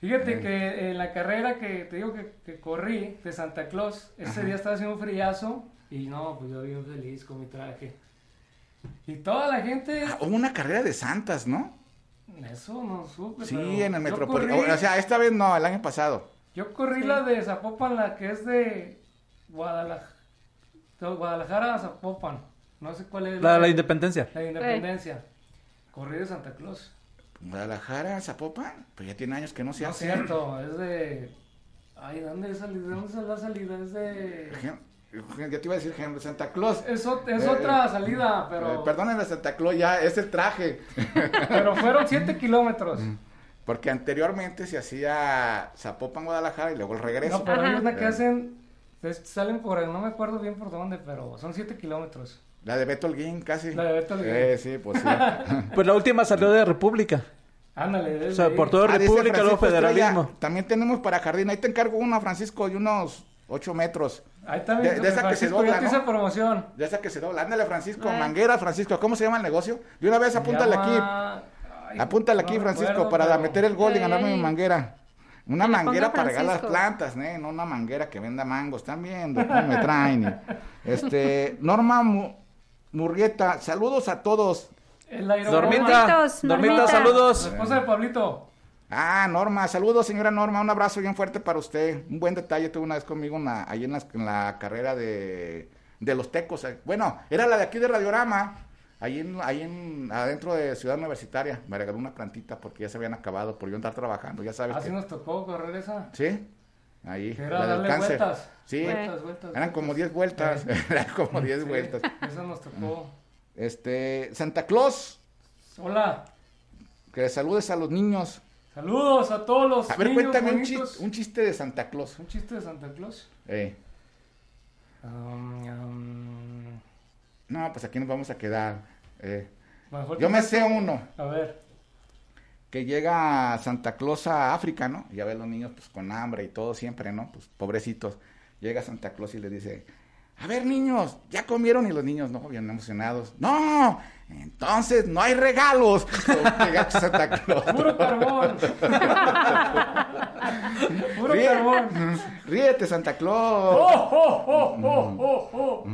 Speaker 5: Fíjate
Speaker 2: Eh.
Speaker 5: que en la carrera que te digo que, que corrí de Santa Claus, ese día estaba haciendo un friazo y no, pues yo bien feliz con mi traje. Y toda la gente,
Speaker 2: Ah, hubo una carrera de santas, ¿no?
Speaker 5: Eso no supe.
Speaker 2: Sí,
Speaker 5: pero
Speaker 2: en el Metropolitano. O sea, esta vez no, el año pasado.
Speaker 5: Yo corrí la de Zapopan, la que es de Guadalajara, Guadalajara a Zapopan. No sé cuál es.
Speaker 3: La, la independencia.
Speaker 5: La independencia. Corrí de Santa Claus.
Speaker 2: Guadalajara, Zapopan, pues ya tiene años que no se
Speaker 5: No es
Speaker 2: hace.
Speaker 5: cierto, es de. Ay, ¿dónde es salida? ¿De dónde es la salida? Es de.
Speaker 2: Ya te iba a decir gen- Santa Claus.
Speaker 5: Es,
Speaker 2: Eh,
Speaker 5: otra salida,
Speaker 2: Eh,
Speaker 5: pero.
Speaker 2: Perdónenme, Santa Claus, ya es el traje.
Speaker 5: Pero fueron 7 kilómetros.
Speaker 2: Porque anteriormente se hacía Zapopan, Guadalajara y luego el regreso.
Speaker 5: No, pero hay una que
Speaker 2: Eh,
Speaker 5: hacen. Salen por. No me acuerdo bien por dónde, pero son 7 kilómetros.
Speaker 2: La de Beto Holguín, casi.
Speaker 5: La de Beto Holguín.
Speaker 2: Eh, sí, pues sí.
Speaker 3: Pues la última salió de República.
Speaker 5: Ándale,
Speaker 3: O sea, por todo
Speaker 2: Ah,
Speaker 3: República, luego
Speaker 2: Estrella,
Speaker 3: federalismo.
Speaker 2: También tenemos para jardín. Ahí te encargo una, Francisco, de unos 8 metros.
Speaker 5: Ahí también.
Speaker 2: de- de esa que se dobla, ¿no?
Speaker 5: hice promoción.
Speaker 2: De esa que se dobla. Ándale, Francisco.
Speaker 4: Ay.
Speaker 2: Manguera, Francisco. ¿Cómo se llama el negocio? De una vez apúntale aquí.
Speaker 5: Ay,
Speaker 2: Apúntale
Speaker 5: no
Speaker 2: aquí, Francisco, para
Speaker 5: pero-
Speaker 2: meter el gol y ganarme mi manguera. Una manguera para regar las plantas, ¿eh? No una manguera que venda mangos. Están viendo cómo me traen. Este, Norma Mu- Murrieta, saludos a todos.
Speaker 5: El.
Speaker 3: Dormita, Dormita,
Speaker 4: Normita.
Speaker 5: La
Speaker 3: saludos.
Speaker 5: esposa de Pablito.
Speaker 2: Ah, Norma, saludos, señora Norma. Un abrazo bien fuerte para usted. Un buen detalle tuve una vez conmigo en la- ahí en, la carrera de, de los tecos. eh. Bueno, era la de aquí de Radiorama. Ahí en, ahí en, adentro de Ciudad Universitaria. Me regaló una plantita porque ya se habían acabado por yo andar trabajando. Ya sabes
Speaker 5: Así
Speaker 2: que-
Speaker 5: nos tocó correr esa.
Speaker 2: ¿Sí? Ahí.
Speaker 5: Que era
Speaker 2: la
Speaker 5: darle vueltas.
Speaker 2: Sí.
Speaker 5: Vueltas, vueltas,
Speaker 2: Eran como
Speaker 5: vueltas.
Speaker 2: 10 vueltas. Eran como 10
Speaker 5: Sí,
Speaker 2: vueltas.
Speaker 5: Esa nos tocó.
Speaker 2: Este, Santa Claus,
Speaker 5: Hola.
Speaker 2: que saludes a los niños.
Speaker 5: Saludos a todos los
Speaker 2: A ver,
Speaker 5: niños
Speaker 2: cuéntame un chiste, un chiste de Santa Claus.
Speaker 5: ¿Un chiste de Santa Claus.
Speaker 2: Eh,
Speaker 5: Um, um,
Speaker 2: no, pues aquí nos vamos a quedar. Eh,
Speaker 5: mejor
Speaker 2: yo me sé uno.
Speaker 5: A ver.
Speaker 2: que llega Santa Claus a África, ¿no? Ya ves los niños pues con hambre y todo siempre, ¿no? Pues pobrecitos. Llega Santa Claus y le dice, a ver niños, ¿ya comieron? Y los niños, no, bien emocionados. No, entonces no hay regalos. Llega Santa Claus.
Speaker 5: Puro carbón. Puro
Speaker 2: Ríe-
Speaker 5: carbón.
Speaker 2: Ríete, Santa Claus.
Speaker 5: ¡Oh, oh, oh, oh, oh, oh!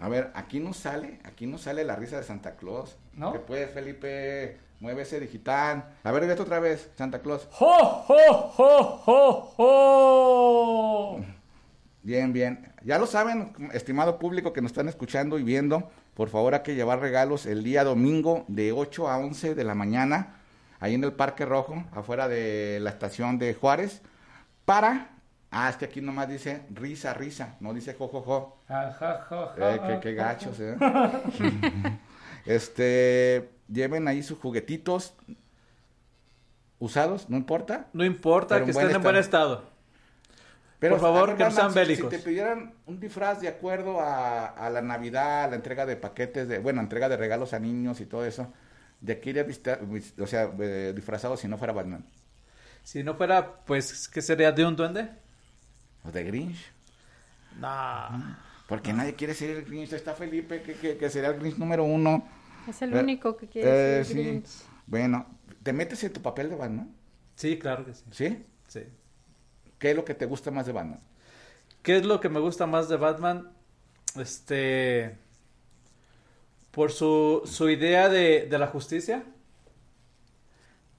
Speaker 2: A ver, aquí no sale, aquí no sale la risa de Santa Claus.
Speaker 5: ¿No?
Speaker 2: Que puedes, Felipe, mueve ese digital. A ver, vete otra vez, Santa Claus.
Speaker 5: ¡Oh, oh, oh, oh, oh!
Speaker 2: Bien, bien. Ya lo saben, estimado público que nos están escuchando y viendo, por favor hay que llevar regalos el día domingo de 8 a 11 de la mañana, ahí en el Parque Rojo, afuera de la estación de Juárez, para... Ah, es que aquí nomás dice risa, risa, no dice jojojo.
Speaker 5: Ja, ja,
Speaker 2: Eh, qué, qué gachos, ¿eh? este, lleven ahí sus juguetitos usados, no importa.
Speaker 3: No importa
Speaker 2: Pero
Speaker 3: que estén en buen estado. Por favor, que no sean bélicos.
Speaker 2: Si te pidieran un disfraz de acuerdo a, a la Navidad, a la entrega de paquetes, de bueno, entrega de regalos a niños y todo eso, ¿de qué irías o sea, eh, disfrazado si no fuera Batman?
Speaker 3: Si no fuera, pues, ¿qué sería de un duende?
Speaker 2: ¿O de Grinch?
Speaker 3: No.
Speaker 2: Porque nadie quiere ser el Grinch. Está Felipe, que, que, que sería el Grinch número uno.
Speaker 4: Es el
Speaker 2: Eh,
Speaker 4: único que quiere
Speaker 2: eh,
Speaker 4: ser
Speaker 2: sí.
Speaker 4: Grinch.
Speaker 2: Bueno, ¿te metes en tu papel de Batman?
Speaker 3: Sí, claro que sí.
Speaker 2: ¿Sí?
Speaker 3: sí.
Speaker 2: ¿Qué es lo que te gusta más de Batman?
Speaker 3: ¿Qué es lo que me gusta más de Batman? Este. Por su, su idea de, de la justicia.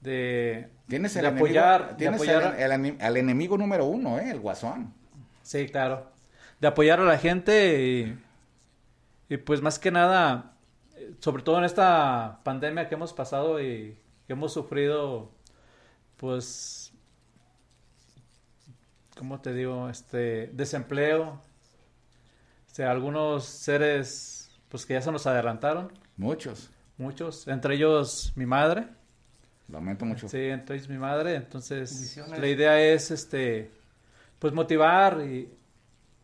Speaker 3: De,
Speaker 2: Tienes
Speaker 3: de
Speaker 2: el
Speaker 3: apoyar.
Speaker 2: enemigo,
Speaker 3: de
Speaker 2: tienes
Speaker 3: apoyar
Speaker 2: al- al enem- al enemigo número uno, ¿eh? El guasón.
Speaker 3: Sí, claro. De apoyar a la gente y, y pues más que nada, sobre todo en esta pandemia que hemos pasado y que hemos sufrido, pues ¿cómo te digo? Este, desempleo. Este, algunos seres, pues que ya se nos adelantaron,
Speaker 2: Muchos.
Speaker 3: muchos, entre ellos mi madre.
Speaker 2: Lamento mucho.
Speaker 3: Sí, ellos mi madre. Entonces, la idea es, este, pues motivar y,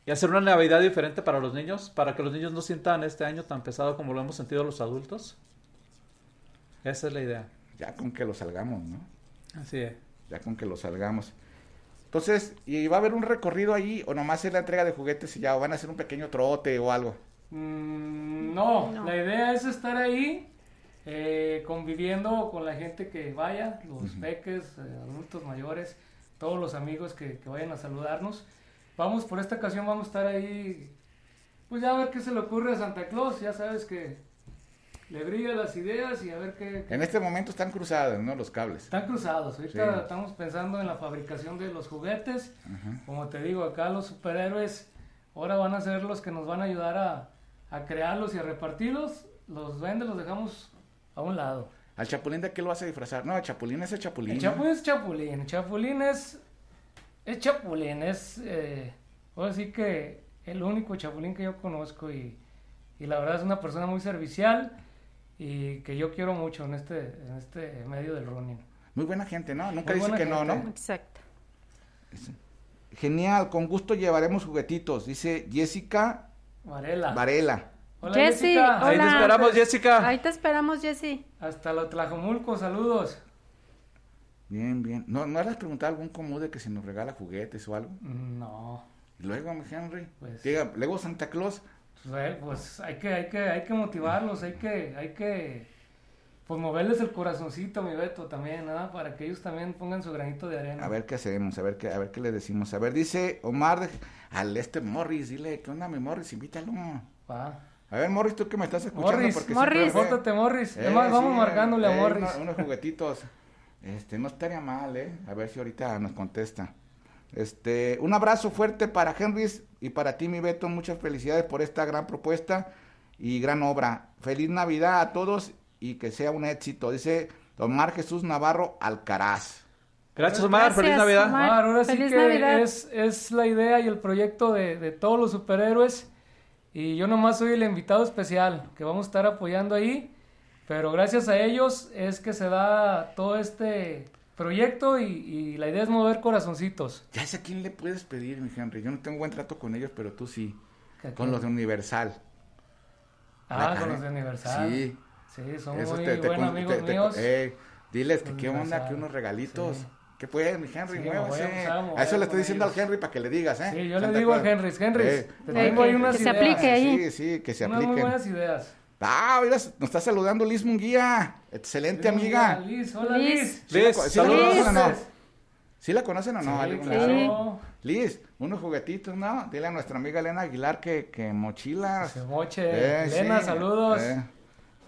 Speaker 3: y hacer una Navidad diferente para los niños, para que los niños no sientan este año tan pesado como lo hemos sentido los adultos. Esa es la idea.
Speaker 2: Ya con que lo salgamos, ¿no?
Speaker 3: Así es.
Speaker 2: Ya con que lo salgamos. Entonces, ¿y va a haber un recorrido ahí o nomás es la entrega de juguetes y ya o van a hacer un pequeño trote o algo?
Speaker 5: Mm, no,
Speaker 4: No.
Speaker 5: la idea es estar ahí eh, conviviendo con la gente que vaya, los peques, eh, adultos mayores, todos los amigos que, que vayan a saludarnos. Vamos, por esta ocasión vamos a estar ahí, pues ya a ver qué se le ocurre a Santa Claus, ya sabes que le brilla las ideas y a ver qué...
Speaker 2: En este momento están cruzados, ¿no? Los cables.
Speaker 5: Están cruzados, ahorita
Speaker 2: Sí.
Speaker 5: estamos pensando en la fabricación de los juguetes. Como te digo, acá los superhéroes ahora van a ser los que nos van a ayudar a, a crearlos y a repartirlos. Los vende, los dejamos a un lado.
Speaker 2: ¿Al Chapulín de qué lo vas a disfrazar? No, el Chapulín es el Chapulín.
Speaker 5: El. Chapulín es Chapulín. El Chapulín es. Es Chapulín. Es. Eh, puedo decir que el único Chapulín que yo conozco. Y, y la verdad es una persona muy servicial. Y que yo quiero mucho en este, en este medio del running.
Speaker 2: Muy buena gente, ¿no? Nunca
Speaker 5: Muy
Speaker 2: dice que no,
Speaker 5: gente.
Speaker 2: ¿no?
Speaker 4: Exacto.
Speaker 2: Genial, con gusto llevaremos juguetitos, dice Jessica
Speaker 5: Varela.
Speaker 2: Varela.
Speaker 5: Hola,
Speaker 4: Jessy,
Speaker 5: Jessica.
Speaker 3: Ahí te esperamos, Jessica.
Speaker 4: Ahí te esperamos, Jessy.
Speaker 5: Hasta lo Tlajomulco, saludos.
Speaker 2: Bien, bien. ¿No, ¿No le has preguntado a algún comude que si nos regala juguetes o algo?
Speaker 5: No.
Speaker 2: Y luego, mi Henry.
Speaker 5: Pues-
Speaker 2: Diga, luego Santa Claus.
Speaker 5: Pues, eh, pues hay que, hay que, hay que motivarlos, hay que, hay que, pues moverles el corazoncito, mi Beto, también, ¿ah? Para que ellos también pongan su granito de arena.
Speaker 2: A ver qué hacemos, a ver qué, a ver qué le decimos. A ver, dice Omar de- al este Morris, dile, ¿qué onda mi Morris? Invítalo. A ver, Morris, tú que me estás escuchando.
Speaker 5: Morris,
Speaker 2: porque
Speaker 4: Morris.
Speaker 2: siempre-
Speaker 5: Morris.
Speaker 2: Eh,
Speaker 5: Además, vamos
Speaker 2: sí,
Speaker 5: marcándole
Speaker 2: eh,
Speaker 5: a Morris.
Speaker 2: uno- unos juguetitos. Este, no estaría mal, ¿eh? A ver si ahorita nos contesta. Este, un abrazo fuerte para Henrys y para ti, mi Beto. Muchas felicidades por esta gran propuesta y gran obra. Feliz Navidad a todos y que sea un éxito. Dice Omar Jesús Navarro Alcaraz.
Speaker 3: Gracias, Omar. Feliz Navidad.
Speaker 4: Omar.
Speaker 5: Omar, ahora sí que
Speaker 4: Navidad.
Speaker 5: es, es la idea y el proyecto de, de todos los superhéroes. Y yo nomás soy el invitado especial que vamos a estar apoyando ahí. Pero gracias a ellos es que se da todo este proyecto y, y la idea es mover corazoncitos.
Speaker 2: Ya sé a quién le puedes pedir, mi Henry. Yo no tengo buen trato con ellos, pero tú sí.
Speaker 5: ¿Qué-
Speaker 2: Con los de Universal.
Speaker 5: Ah,
Speaker 2: La-
Speaker 5: con los de Universal.
Speaker 2: Sí.
Speaker 5: Sí, son
Speaker 2: Esos
Speaker 5: muy
Speaker 2: te- te
Speaker 5: buenos amigos míos.
Speaker 2: eh, diles que qué onda, que unos regalitos.
Speaker 5: Sí.
Speaker 2: ¿Qué puede, mi Henry?
Speaker 5: Sí, a
Speaker 2: eso le estoy diciendo
Speaker 5: ellos.
Speaker 2: al Henry para que le digas, ¿eh?
Speaker 5: Sí, yo le digo a
Speaker 2: Claus.
Speaker 5: Henry, Henry,
Speaker 2: Eh,
Speaker 5: te
Speaker 4: que-
Speaker 5: tengo ahí
Speaker 4: que
Speaker 5: unas
Speaker 4: se
Speaker 5: ideas.
Speaker 4: aplique ahí.
Speaker 2: Sí, sí, que se
Speaker 5: Unas muy buenas ideas.
Speaker 2: Ah, mira, nos está saludando Liz Munguía. Excelente amiga.
Speaker 5: Liz, hola
Speaker 4: Liz.
Speaker 5: Liz.
Speaker 2: ¿Sí la,
Speaker 3: Liz,
Speaker 2: co- sí la
Speaker 3: saludos.
Speaker 2: conocen o no?
Speaker 5: Liz.
Speaker 2: ¿Sí la conocen o no?
Speaker 5: Sí,
Speaker 2: Ale?
Speaker 5: claro.
Speaker 2: Liz, unos juguetitos, ¿no? Dile a nuestra amiga Elena Aguilar que, que mochilas.
Speaker 5: Se moche.
Speaker 2: Eh,
Speaker 5: Elena,
Speaker 2: sí,
Speaker 5: saludos.
Speaker 2: eh.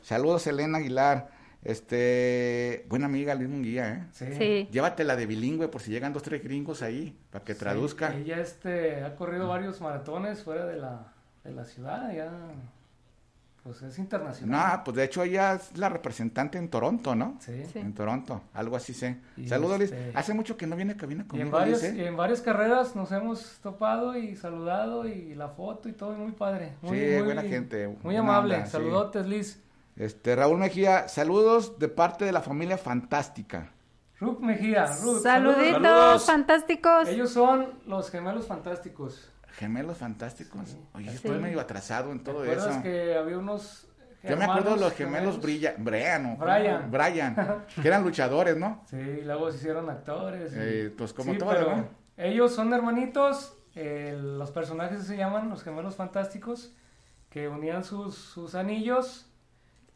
Speaker 2: Saludos, Elena Aguilar. Este, buena amiga Liz Munguía, ¿eh?
Speaker 5: Sí.
Speaker 4: Sí.
Speaker 2: Llévatela de bilingüe por si llegan dos, tres gringos ahí, para que traduzca.
Speaker 5: Sí, Ella este, ha corrido varios maratones fuera de la, de la ciudad, ya pues es internacional.
Speaker 2: No, pues de hecho ella es la representante en Toronto, ¿no?
Speaker 5: Sí.
Speaker 4: Sí.
Speaker 2: En Toronto, algo así sé.
Speaker 5: Y
Speaker 2: Saludos, Liz.
Speaker 5: este-
Speaker 2: Hace mucho que no viene a cabina
Speaker 5: Y en,
Speaker 2: conmigo,
Speaker 5: varios,
Speaker 2: Liz,
Speaker 5: y
Speaker 2: ¿eh?
Speaker 5: en varias carreras nos hemos topado y saludado y la foto y todo, y muy padre. Muy,
Speaker 2: Sí,
Speaker 5: muy-
Speaker 2: buena gente,
Speaker 5: Muy amable.
Speaker 2: onda, sí.
Speaker 5: Saludotes, Liz.
Speaker 2: Este, Raúl Mejía, saludos de parte de la familia fantástica.
Speaker 5: Ruth Mejía. Ruth,
Speaker 4: Saluditos
Speaker 3: Saludos.
Speaker 4: fantásticos.
Speaker 5: Ellos son los gemelos fantásticos.
Speaker 2: Gemelos fantásticos. Oye,
Speaker 4: Sí.
Speaker 2: estoy medio atrasado en
Speaker 5: ¿Te
Speaker 2: todo
Speaker 5: acuerdas
Speaker 2: eso.
Speaker 5: que había unos
Speaker 2: Yo me acuerdo de los gemelos Brilla, Brian.
Speaker 5: Brian.
Speaker 2: Brian, que eran luchadores, ¿no?
Speaker 5: Sí, luego se hicieron actores. y-
Speaker 2: Eh, pues como
Speaker 5: Sí,
Speaker 2: todo,
Speaker 5: pero
Speaker 2: ¿no?
Speaker 5: Ellos son hermanitos, eh, los personajes se llaman los gemelos fantásticos, que unían sus, sus anillos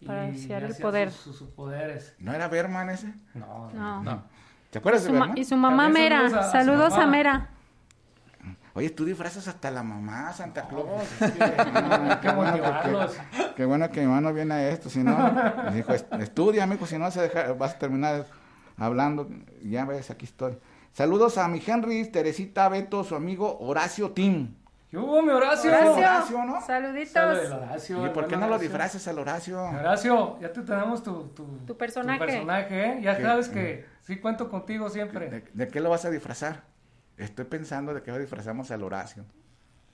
Speaker 5: y
Speaker 4: Para desear el poder.
Speaker 5: Sus, sus poderes.
Speaker 2: ¿No era Berman ese?
Speaker 5: No,
Speaker 4: No.
Speaker 3: No.
Speaker 2: ¿Te acuerdas de Berman?
Speaker 4: y su mamá Mera.
Speaker 5: saludos a- a su
Speaker 4: Saludos a
Speaker 5: mamá.
Speaker 4: Mera.
Speaker 2: Oye, tú disfrazas hasta la mamá, Santa Claus.
Speaker 5: es que
Speaker 2: Qué bueno que- Qué bueno que mi mano viene a esto, si no, me dijo, "Est- estudia, amigo, si no se deja- vas a terminar hablando. Ya ves, aquí estoy. Saludos a mi Henry, Teresita, Beto, su amigo Horacio Tim.
Speaker 5: ¿Qué hubo, mi Horacio?
Speaker 4: Horacio.
Speaker 2: Horacio, ¿no?
Speaker 4: Saluditos.
Speaker 5: Horacio,
Speaker 2: ¿Y por qué
Speaker 5: hermano
Speaker 2: no lo disfrazas al Horacio?
Speaker 5: Horacio, ya te tenemos tu, tu,
Speaker 4: Tu personaje.
Speaker 5: personaje, ¿eh? Ya
Speaker 2: ¿Qué?
Speaker 5: sabes que sí cuento contigo siempre.
Speaker 2: ¿De, de qué lo vas a disfrazar? Estoy pensando de que disfrazamos al Horacio.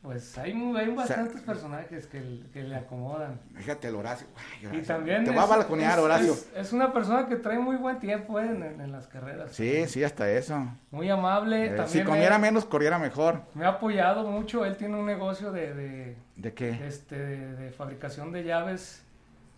Speaker 5: Pues hay, hay bastantes personajes que, que le acomodan.
Speaker 2: Fíjate el Horacio. Ay,
Speaker 5: Y también
Speaker 2: Te
Speaker 5: es,
Speaker 2: voy a balconear,
Speaker 5: es-
Speaker 2: Horacio.
Speaker 5: Es, es una persona que trae muy buen tiempo eh, en, en- en las carreras.
Speaker 2: Sí, sí, hasta eso.
Speaker 5: Muy amable.
Speaker 2: Eh,
Speaker 5: también
Speaker 2: si
Speaker 5: me-
Speaker 2: comiera menos, corriera mejor.
Speaker 5: Me ha apoyado mucho. Él tiene un negocio de, de,
Speaker 2: ¿De qué?
Speaker 5: este, de, de fabricación de llaves.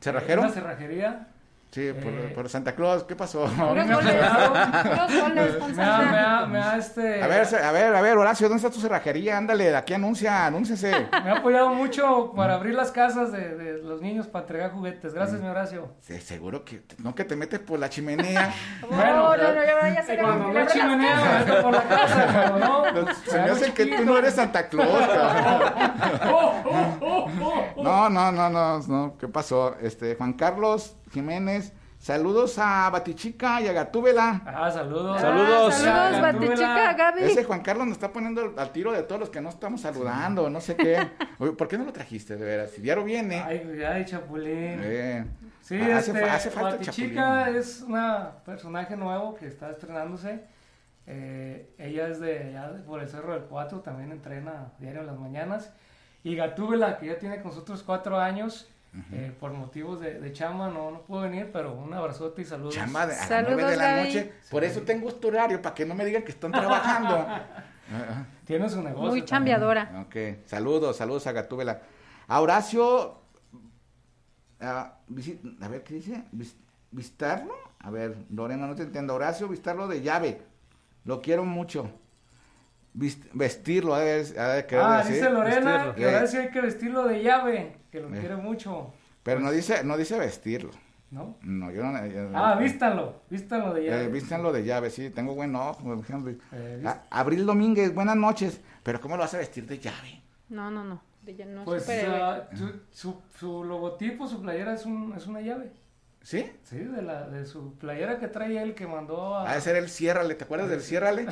Speaker 2: ¿Cerrajero?
Speaker 5: Una cerrajería.
Speaker 2: Sí, por,
Speaker 5: Eh,
Speaker 2: por Santa Claus. ¿Qué pasó?
Speaker 5: Me
Speaker 4: goles, goles con
Speaker 5: Me ha, me
Speaker 4: Santa.
Speaker 5: ha, me ha, este,
Speaker 2: A ver, se- a ver, a ver, Horacio, ¿dónde está tu cerrajería? Ándale, de aquí anuncia, anúnciese.
Speaker 5: me ha apoyado mucho para abrir las casas de, de los niños para entregar juguetes. Gracias, mi Horacio.
Speaker 2: Sí, seguro que no que te metes por la chimenea.
Speaker 4: No, no, no, ya vaya a
Speaker 5: y
Speaker 4: ser
Speaker 5: cuando hay chimenea, me meto por la casa. pero no,
Speaker 2: Se me hace que tú no eres Santa Claus, cabrón.
Speaker 5: Oh, oh, oh, oh, oh.
Speaker 2: No, no, no, no, no. ¿Qué pasó? Este, Juan Carlos Jiménez, saludos a Batichica y a Gatúbela.
Speaker 5: Ah, saludos.
Speaker 4: Ah,
Speaker 3: Saludos.
Speaker 4: Saludos,
Speaker 5: Ya,
Speaker 4: Batichica, Gaby.
Speaker 2: Ese Juan Carlos nos está poniendo al- tiro de todos los que no estamos saludando, no sé qué. Oye, ¿Por qué no lo trajiste, de veras? Si diario viene.
Speaker 5: Ay, ay, Chapulín.
Speaker 2: Eh,
Speaker 5: Sí,
Speaker 2: hace,
Speaker 5: este,
Speaker 2: hace falta
Speaker 5: Batichica
Speaker 2: chapulín.
Speaker 5: es una personaje nuevo que está estrenándose. Eh, ella es de allá de- por el Cerro del Cuatro, también entrena diario en las mañanas. Y Gatúbela, que ya tiene con nosotros cuatro años, eh, por motivos de, de chamba, no, no pudo venir, pero un abrazote y saludos.
Speaker 2: Chamba de, a las
Speaker 4: Saludos,
Speaker 2: nueve de la noche. Por eso tengo este horario, para que no me digan que están trabajando.
Speaker 5: Tiene su negocio.
Speaker 4: Muy chambeadora.
Speaker 2: ok, saludos, saludos a Gatúbela. A Horacio, a ver, ¿qué dice? Vis- ¿Vistarlo? A ver, Lorena, no te entiendo. Horacio, vistarlo de llave. Lo quiero mucho. Vist- vestirlo, ha de, ha de querer
Speaker 5: Ah, dice Lorena
Speaker 3: vestirlo.
Speaker 5: que ahora sí hay que vestirlo de llave, que lo
Speaker 2: Eh.
Speaker 5: quiere mucho,
Speaker 2: Pero no dice, no dice vestirlo.
Speaker 5: ¿no?
Speaker 2: No, yo no. yo-
Speaker 5: Ah, vístanlo, vístanlo de llave.
Speaker 2: Eh, vístanlo de llave, sí, tengo buen ojo.
Speaker 5: Eh,
Speaker 2: Ah, Abril Domínguez, buenas noches. Pero ¿cómo lo vas a vestir de llave?
Speaker 4: No, no, no. de no
Speaker 5: Pues ah, su, su, su logotipo, su playera es, un, es una llave.
Speaker 2: ¿Sí?
Speaker 5: Sí, de, la, de su playera que trae él que mandó a...
Speaker 2: Ha de ser el ciérrale, ¿te acuerdas del ciérrale?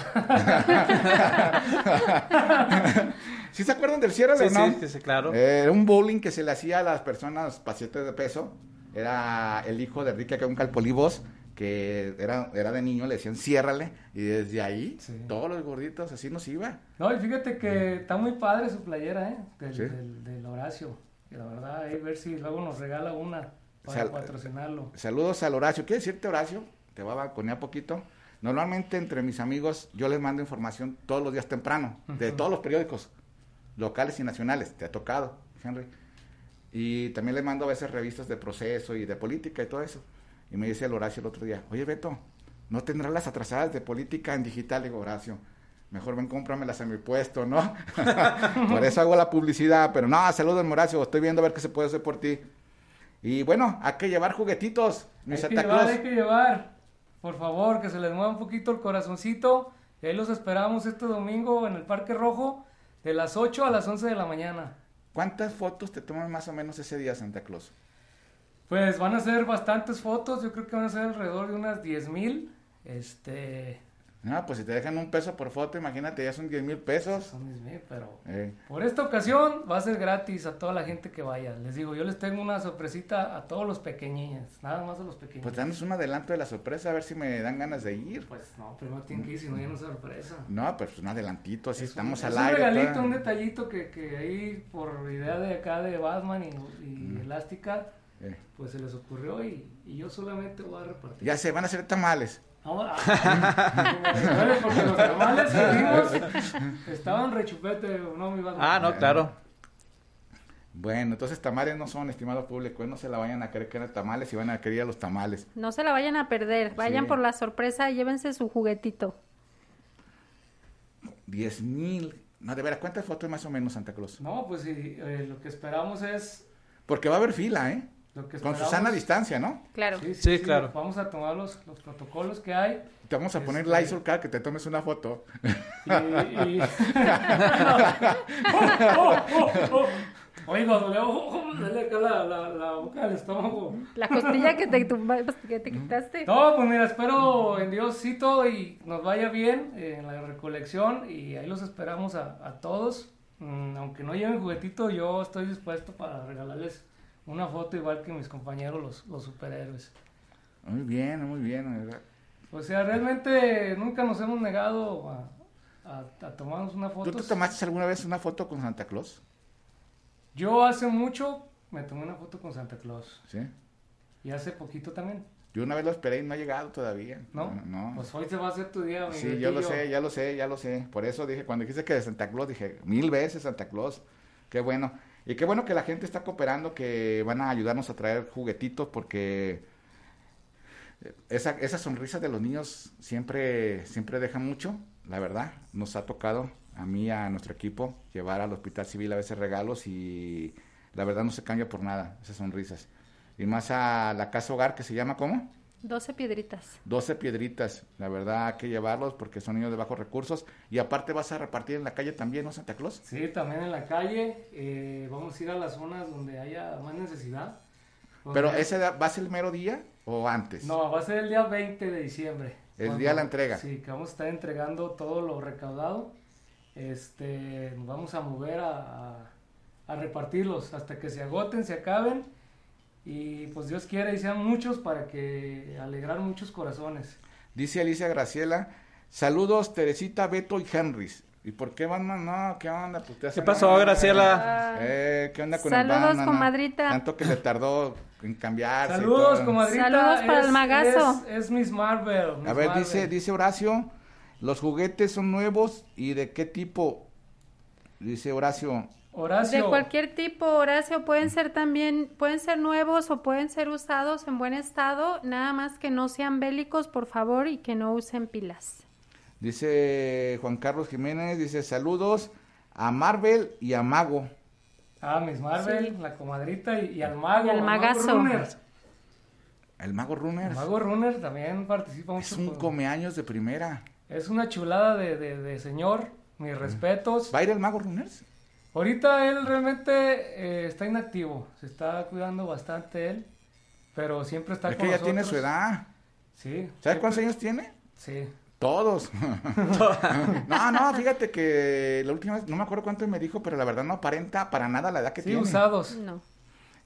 Speaker 2: ¿Sí se acuerdan del ciérrale
Speaker 3: Sí,
Speaker 2: o no?
Speaker 3: sí, sí, sí, claro.
Speaker 2: Eh, Era un bowling que se le hacía a las personas pacientes de peso. Era el hijo de Enrique Calpolivos, que era, era de niño, le decían ciérrale. Y desde ahí,
Speaker 5: Sí.
Speaker 2: todos los gorditos así nos iba.
Speaker 5: No, y fíjate que está muy padre su playera, ¿eh? Del,
Speaker 2: Sí.
Speaker 5: del, del Horacio. Y la verdad, ahí ver si luego nos regala una para
Speaker 2: Sal-
Speaker 5: patrocinarlo.
Speaker 2: Saludos al Horacio. ¿Qué decirte, Horacio? Te va a balconear poquito. Normalmente entre mis amigos yo les mando información todos los días temprano, de todos los periódicos, locales y nacionales. Te ha tocado, Henry. Y también les mando a veces revistas de proceso y de política y todo eso. Y me dice el Horacio el otro día, oye Beto, ¿no tendrás las atrasadas de política en digital? Le digo, Horacio, mejor ven, cómpramelas a mi puesto, ¿no? por eso hago la publicidad, pero no, saludos, Horacio, estoy viendo a ver qué se puede hacer por ti. Y bueno, hay que llevar juguetitos, mi
Speaker 5: Hay que
Speaker 2: Santa
Speaker 5: llevar,
Speaker 2: Claus.
Speaker 5: hay que llevar. Por favor, que se les mueva un poquito el corazoncito. Y ahí los esperamos este domingo en el Parque Rojo de las 8 a las 11 de la mañana.
Speaker 2: ¿Cuántas fotos te toman más o menos ese día, Santa Claus?
Speaker 5: Pues van a ser bastantes fotos, yo creo que van a ser alrededor de unas 10 mil. Este,
Speaker 2: No, pues si te dejan un peso por foto, imagínate, ya son 10 mil pesos.
Speaker 5: son 10 mil, pero
Speaker 2: Eh,
Speaker 5: por esta ocasión va a ser gratis a toda la gente que vaya. Les digo, yo les tengo una sorpresita a todos los pequeñines, nada más a los pequeños.
Speaker 2: pues danos un adelanto de la sorpresa, a ver si me dan ganas de ir.
Speaker 5: Pues no, primero tienen que ir, si no no es sorpresa.
Speaker 2: No, pues un adelantito, así
Speaker 5: Es un-
Speaker 2: estamos
Speaker 5: es
Speaker 2: al
Speaker 5: un
Speaker 2: aire.
Speaker 5: regalito,
Speaker 2: toda-
Speaker 5: un detallito que, que ahí por idea de acá de Batman y, y Elástica,
Speaker 2: Eh,
Speaker 5: pues se les ocurrió y, y yo solamente voy a repartir.
Speaker 2: Ya se van a hacer tamales.
Speaker 5: No, ah, ah, porque los tamales que vimos estaban rechupete, no.
Speaker 3: Ah, no, claro.
Speaker 2: Bueno, entonces tamales no son, estimado público, no se la vayan a creer que eran tamales y van a querer a los tamales.
Speaker 4: No se la vayan a perder. Vayan
Speaker 2: Sí.
Speaker 4: por la sorpresa y llévense su juguetito.
Speaker 2: 10 mil. No, de veras, ¿cuántas fotos más o menos, Santa Claus?
Speaker 5: No, pues sí, eh, lo que esperamos es
Speaker 2: Porque va a haber fila, ¿eh?
Speaker 5: Lo que
Speaker 2: Con Susana a distancia, ¿no?
Speaker 4: Claro.
Speaker 5: Sí, sí,
Speaker 3: Sí,
Speaker 5: sí,
Speaker 3: claro.
Speaker 5: Vamos a tomar los, los protocolos que hay.
Speaker 2: Te vamos a poner
Speaker 5: Este-
Speaker 2: Lysol cada que te tomes una foto.
Speaker 5: Y, y... oh, oh, oh, oh. Oiga, dale, dale acá la, la, la boca del estómago.
Speaker 4: La costilla que te, que te quitaste.
Speaker 5: No, pues mira, espero en Diosito y nos vaya bien en la recolección y ahí los esperamos a, a todos. Mm, aunque no lleven juguetito, yo estoy dispuesto para regalarles una foto igual que mis compañeros, los, los superhéroes.
Speaker 2: Muy bien, muy bien. ¿verdad?
Speaker 5: O sea, realmente nunca nos hemos negado a, a, a tomarnos una foto.
Speaker 2: ¿Tú te tomaste alguna vez una foto con Santa Claus?
Speaker 5: Yo hace mucho me tomé una foto con Santa Claus.
Speaker 2: Sí.
Speaker 5: Y hace poquito también.
Speaker 2: Yo una vez lo esperé y no ha llegado todavía.
Speaker 5: ¿No?
Speaker 2: No.
Speaker 5: Pues hoy se va a hacer tu día,
Speaker 2: Sí, yo lo sé, ya lo sé, ya lo sé. Por eso dije, cuando dijiste que de Santa Claus, dije, mil veces Santa Claus. Qué bueno. Y qué bueno que la gente está cooperando, que van a ayudarnos a traer juguetitos, porque esa, esa sonrisa de los niños siempre, siempre deja mucho, la verdad. Nos ha tocado a mí, a nuestro equipo, llevar al Hospital Civil a veces regalos y la verdad no se cambia por nada, esas sonrisas. Y más a la casa hogar que se llama, ¿cómo?
Speaker 4: 12 piedritas.
Speaker 2: 12 piedritas, la verdad hay que llevarlos porque son niños de bajos recursos y aparte vas a repartir en la calle también, ¿no, Santa Claus?
Speaker 5: Sí, también en la calle. eh, vamos a ir a las zonas donde haya más necesidad.
Speaker 2: Pero ese va a ser el mero día o antes?
Speaker 5: No, va a ser el día 20 de diciembre.
Speaker 2: El día de la entrega.
Speaker 5: Sí, que vamos a estar entregando todo lo recaudado. Este, nos vamos a mover a, a- a repartirlos hasta que se agoten, se acaben. Y pues Dios quiera y sean muchos para que alegrar muchos corazones.
Speaker 2: Dice Alicia Graciela, saludos Teresita, Beto y Henrys. ¿Y por qué van más? No, ¿qué onda? Pues te
Speaker 3: ¿Qué pasó, Graciela?
Speaker 2: Eh, ¿Qué onda con
Speaker 4: Saludos,
Speaker 2: el no?
Speaker 4: comadrita.
Speaker 2: Tanto que le tardó en cambiarse.
Speaker 5: Saludos, comadrita.
Speaker 4: Saludos para
Speaker 5: Es-
Speaker 4: el magazo.
Speaker 5: Es, es Miss Marvel. Miss
Speaker 2: A ver,
Speaker 5: Marvel.
Speaker 2: dice, dice Horacio, los juguetes son nuevos y de qué tipo. Dice Horacio,
Speaker 5: Horacio.
Speaker 4: De cualquier tipo, Horacio, pueden ser también, pueden ser nuevos o pueden ser usados en buen estado, nada más que no sean bélicos, por favor, y que no usen pilas.
Speaker 2: dice Juan Carlos Jiménez, dice saludos a Marvel y a Mago.
Speaker 5: Ah, Miss Marvel, la comadrita y, y al mago.
Speaker 4: Y al
Speaker 5: el mago
Speaker 4: magazo.
Speaker 2: El Mago Runner.
Speaker 5: El mago Runner también participa mucho.
Speaker 2: Es un
Speaker 5: con-
Speaker 2: comeaños de primera.
Speaker 5: Es una chulada de, de- de señor. Mis respetos.
Speaker 2: ¿Va a ir el Mago Runners?
Speaker 5: Ahorita él realmente eh, está inactivo. Se está cuidando bastante él. Pero siempre está
Speaker 2: Es
Speaker 5: con
Speaker 2: que ya tiene su edad.
Speaker 5: Sí.
Speaker 2: ¿Sabes cuántos años tiene?
Speaker 5: Sí.
Speaker 2: Todos. no, no, fíjate que la última vez, no me acuerdo cuánto me dijo, pero la verdad no aparenta para nada la edad que
Speaker 5: Sí,
Speaker 2: tiene.
Speaker 5: usados.
Speaker 4: No.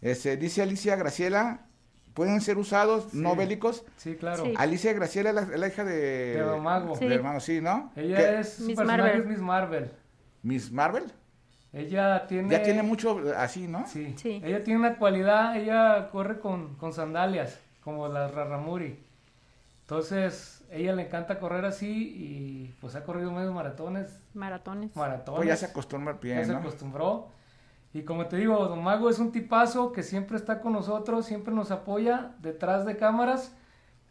Speaker 2: Este, dice Alicia Graciela, pueden ser usados, no bélicos.
Speaker 5: Sí, claro.
Speaker 4: Sí.
Speaker 2: Alicia Graciela es la, hija de...
Speaker 5: De Don Mago.
Speaker 2: de
Speaker 4: Sí.
Speaker 2: hermano, sí, ¿no?
Speaker 5: Ella
Speaker 2: ¿Qué?
Speaker 5: es.
Speaker 4: Miss
Speaker 5: personaje
Speaker 4: Marvel.
Speaker 5: es Miss Marvel.
Speaker 2: Miss Marvel.
Speaker 5: Ella tiene.
Speaker 2: Ya tiene mucho así, ¿no?
Speaker 5: Sí.
Speaker 4: Sí.
Speaker 5: Ella tiene una cualidad, ella corre con, con sandalias, como la Raramuri. Entonces, ella le encanta correr así y pues ha corrido medios maratones,
Speaker 4: Maratones.
Speaker 5: maratones.
Speaker 2: Pues ya se acostumbra al pie,
Speaker 5: Ya se
Speaker 2: ¿no?
Speaker 5: acostumbró. Y como te digo, Don Mago es un tipazo que siempre está con nosotros, siempre nos apoya detrás de cámaras,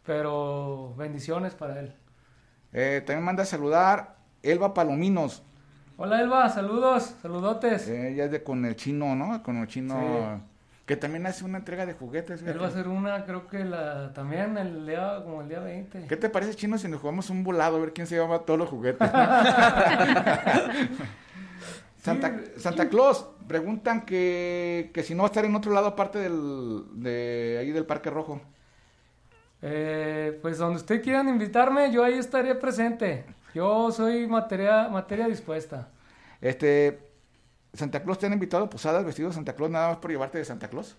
Speaker 5: pero bendiciones para él.
Speaker 2: Eh, también manda a saludar Elba Palominos.
Speaker 5: Hola Elba, saludos, saludotes.
Speaker 2: Eh, ella es de con el chino, ¿no? Con el chino.
Speaker 5: Sí.
Speaker 2: Que también hace una entrega de juguetes.
Speaker 5: Él va a hacer una, creo que la también el día, como el día 20.
Speaker 2: ¿Qué te parece, chino, si nos jugamos un volado a ver quién se lleva todos los juguetes? Santa, Santa Claus, preguntan que, que si no va a estar en otro lado aparte del, de ahí del Parque Rojo.
Speaker 5: Eh, pues donde usted quieran invitarme, yo ahí estaré presente. Yo soy materia, materia dispuesta.
Speaker 2: Este, Santa Claus te han invitado a posadas vestidos de Santa Claus nada más por llevarte de Santa Claus.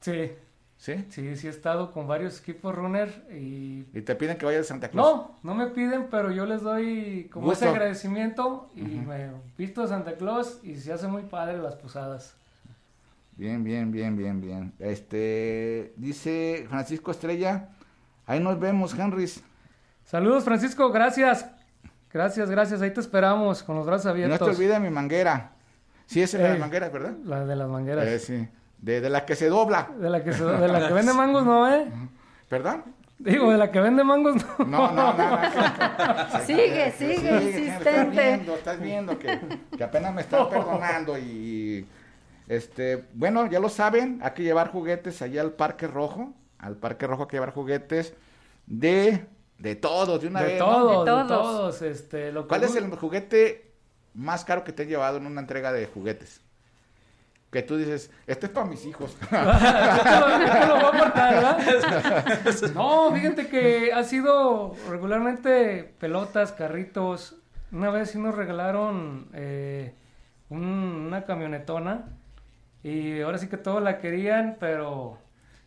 Speaker 5: Sí,
Speaker 2: ¿Sí?
Speaker 5: sí, sí he estado con varios equipos runner y...
Speaker 2: Y te piden que vayas de Santa Claus.
Speaker 5: No, no me piden, pero yo les doy como
Speaker 2: Gusto.
Speaker 5: ese agradecimiento y me visto de Santa Claus y se hace muy padre las posadas.
Speaker 2: Bien, bien, bien, bien, bien. Este, dice Francisco Estrella, ahí nos vemos, Henrys.
Speaker 5: Saludos Francisco, gracias. Gracias, gracias. Ahí te esperamos con los brazos
Speaker 2: Y no
Speaker 5: abiertos.
Speaker 2: te olvides de mi manguera. Sí, esa es la de
Speaker 5: Ey.
Speaker 2: mangueras, ¿verdad?
Speaker 5: La de las mangueras.
Speaker 2: Eh, sí. De, de la que se dobla.
Speaker 5: De la que se- de la que vende mangos no, ¿eh?
Speaker 2: ¿Perdón?
Speaker 5: Digo, de la que vende mangos no.
Speaker 2: No, no, no. no.
Speaker 4: Sigue, sigue,
Speaker 2: Estás
Speaker 4: insistente.
Speaker 2: viendo, estás viendo que, que apenas me están perdonando y este, bueno, ya lo saben, hay que llevar juguetes allá al Parque Rojo, al Parque Rojo hay que llevar juguetes de de todos, de una
Speaker 5: De
Speaker 2: vez. ¿no?
Speaker 5: todos, de
Speaker 4: De todos.
Speaker 5: todos. Este, lo
Speaker 2: ¿Cuál es el juguete más caro que te he llevado en una entrega de juguetes? Que tú dices, este es para mis hijos.
Speaker 5: Te lo- voy a aportar, ¿verdad? No, fíjate que ha sido regularmente pelotas, carritos. Una vez sí nos regalaron eh, un- una camionetona y ahora sí que todos la querían, pero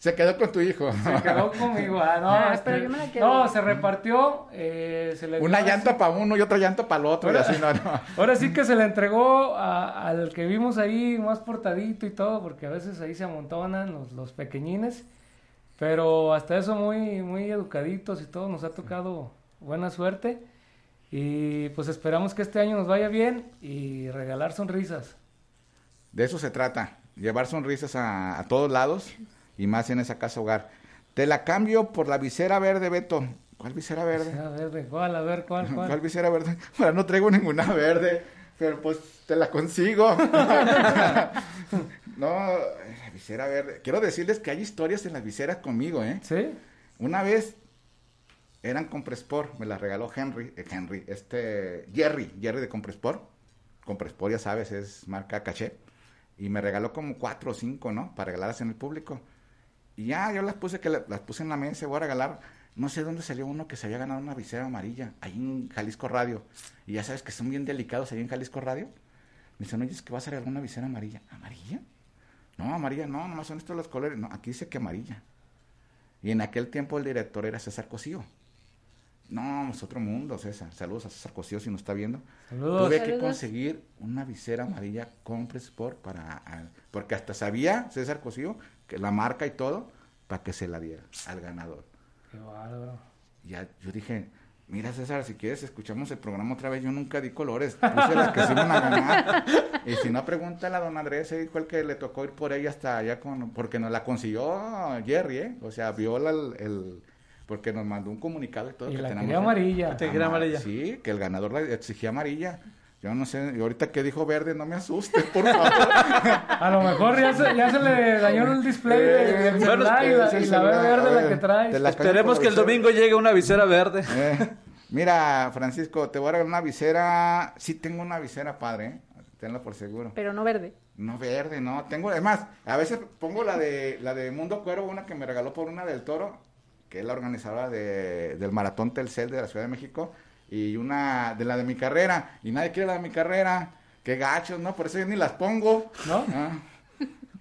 Speaker 2: Se quedó con tu hijo.
Speaker 5: Se quedó conmigo. Ah, no,
Speaker 4: Ah,
Speaker 5: este,
Speaker 4: pero yo me la quedo.
Speaker 5: no, se repartió. eh, se le
Speaker 2: Una llanta para uno y otra llanta para el otro. Y
Speaker 5: Ahora-
Speaker 2: así, no, no.
Speaker 5: Ahora sí que se le entregó a- al que vimos ahí más portadito y todo, porque a veces ahí se amontonan los, los pequeñines. Pero hasta eso muy, muy educaditos y todo, nos ha tocado buena suerte. Y pues esperamos que este año nos vaya bien y regalar sonrisas.
Speaker 2: De eso se trata. Llevar sonrisas a, a todos lados y más en esa casa hogar. Te la cambio por la visera verde, Beto. ¿Cuál visera verde?
Speaker 5: A ver, ¿de cuál? A ver, ¿cuál?
Speaker 2: ¿Cuál
Speaker 5: cuál?
Speaker 2: visera verde? Bueno, no traigo ninguna verde, pero pues te la consigo. no, la visera verde. Quiero decirles que hay historias en las viseras conmigo, ¿eh?
Speaker 5: ¿Sí?
Speaker 2: Una vez eran Compresport, me las regaló Henry, eh, Henry, este, Jerry, Jerry de Compresport. Compresport, ya sabes, es marca caché. Y me regaló como cuatro o cinco, ¿no? Para regalarlas en el público. Y ya, yo las puse, que la- las puse en la mesa, voy a regalar. No sé dónde salió uno que se había ganado una visera amarilla, ahí en Jalisco Radio. Y ya sabes que son bien delicados ahí en Jalisco Radio. Me dicen, oye, es que vas a regalar una visera amarilla. ¿Amarilla? No, amarilla, no, nomás son estos los colores. No, aquí dice que amarilla. Y en aquel tiempo el director era César Cosío. No, es otro mundo, César. Saludos a César Cosío si nos está viendo.
Speaker 5: Saludos.
Speaker 2: Tuve que conseguir una visera amarilla Compre Sport para... a- porque hasta sabía César Cosío que la marca y todo para que se la diera al ganador.
Speaker 5: Qué bárbaro.
Speaker 2: Ya yo dije, mira César, si quieres escuchamos el programa otra vez. Yo nunca di colores, puse las que se iban a ganar. Y si no, pregúntale a don Andrés, se dijo el que le tocó ir por ella hasta allá, con, porque nos la consiguió Jerry, ¿eh? O sea, vio la- el... el- porque nos mandó un comunicado y todo.
Speaker 5: Y
Speaker 2: que
Speaker 5: la
Speaker 2: tenemos
Speaker 5: amarilla.
Speaker 3: Te quería amarilla.
Speaker 2: Sí, que el ganador la exigía amarilla. Yo no sé, y ahorita que dijo verde, no me asuste, por favor.
Speaker 5: A lo mejor ya se, ya se le dañó el display de-
Speaker 2: Bueno,
Speaker 5: celular y la,
Speaker 2: sí,
Speaker 5: y la
Speaker 2: celular,
Speaker 5: verde
Speaker 2: a
Speaker 5: la
Speaker 2: ver,
Speaker 5: que traes.
Speaker 2: te la-
Speaker 3: Esperemos que el domingo llegue una visera verde.
Speaker 2: Eh, Mira, Francisco, te voy a regalar una visera. Sí, tengo una visera padre, ¿eh? tenlo por seguro.
Speaker 4: Pero no verde.
Speaker 2: No verde, no. Tengo, además, a veces pongo la de la de Mundo Cuero, una que me regaló por una del Toro, que es la organizadora de, del Maratón Telcel de la Ciudad de México, y una de la de mi carrera, y nadie quiere la de mi carrera. Qué gachos, ¿no? Por eso yo ni las pongo.
Speaker 5: ¿No?
Speaker 2: Ah,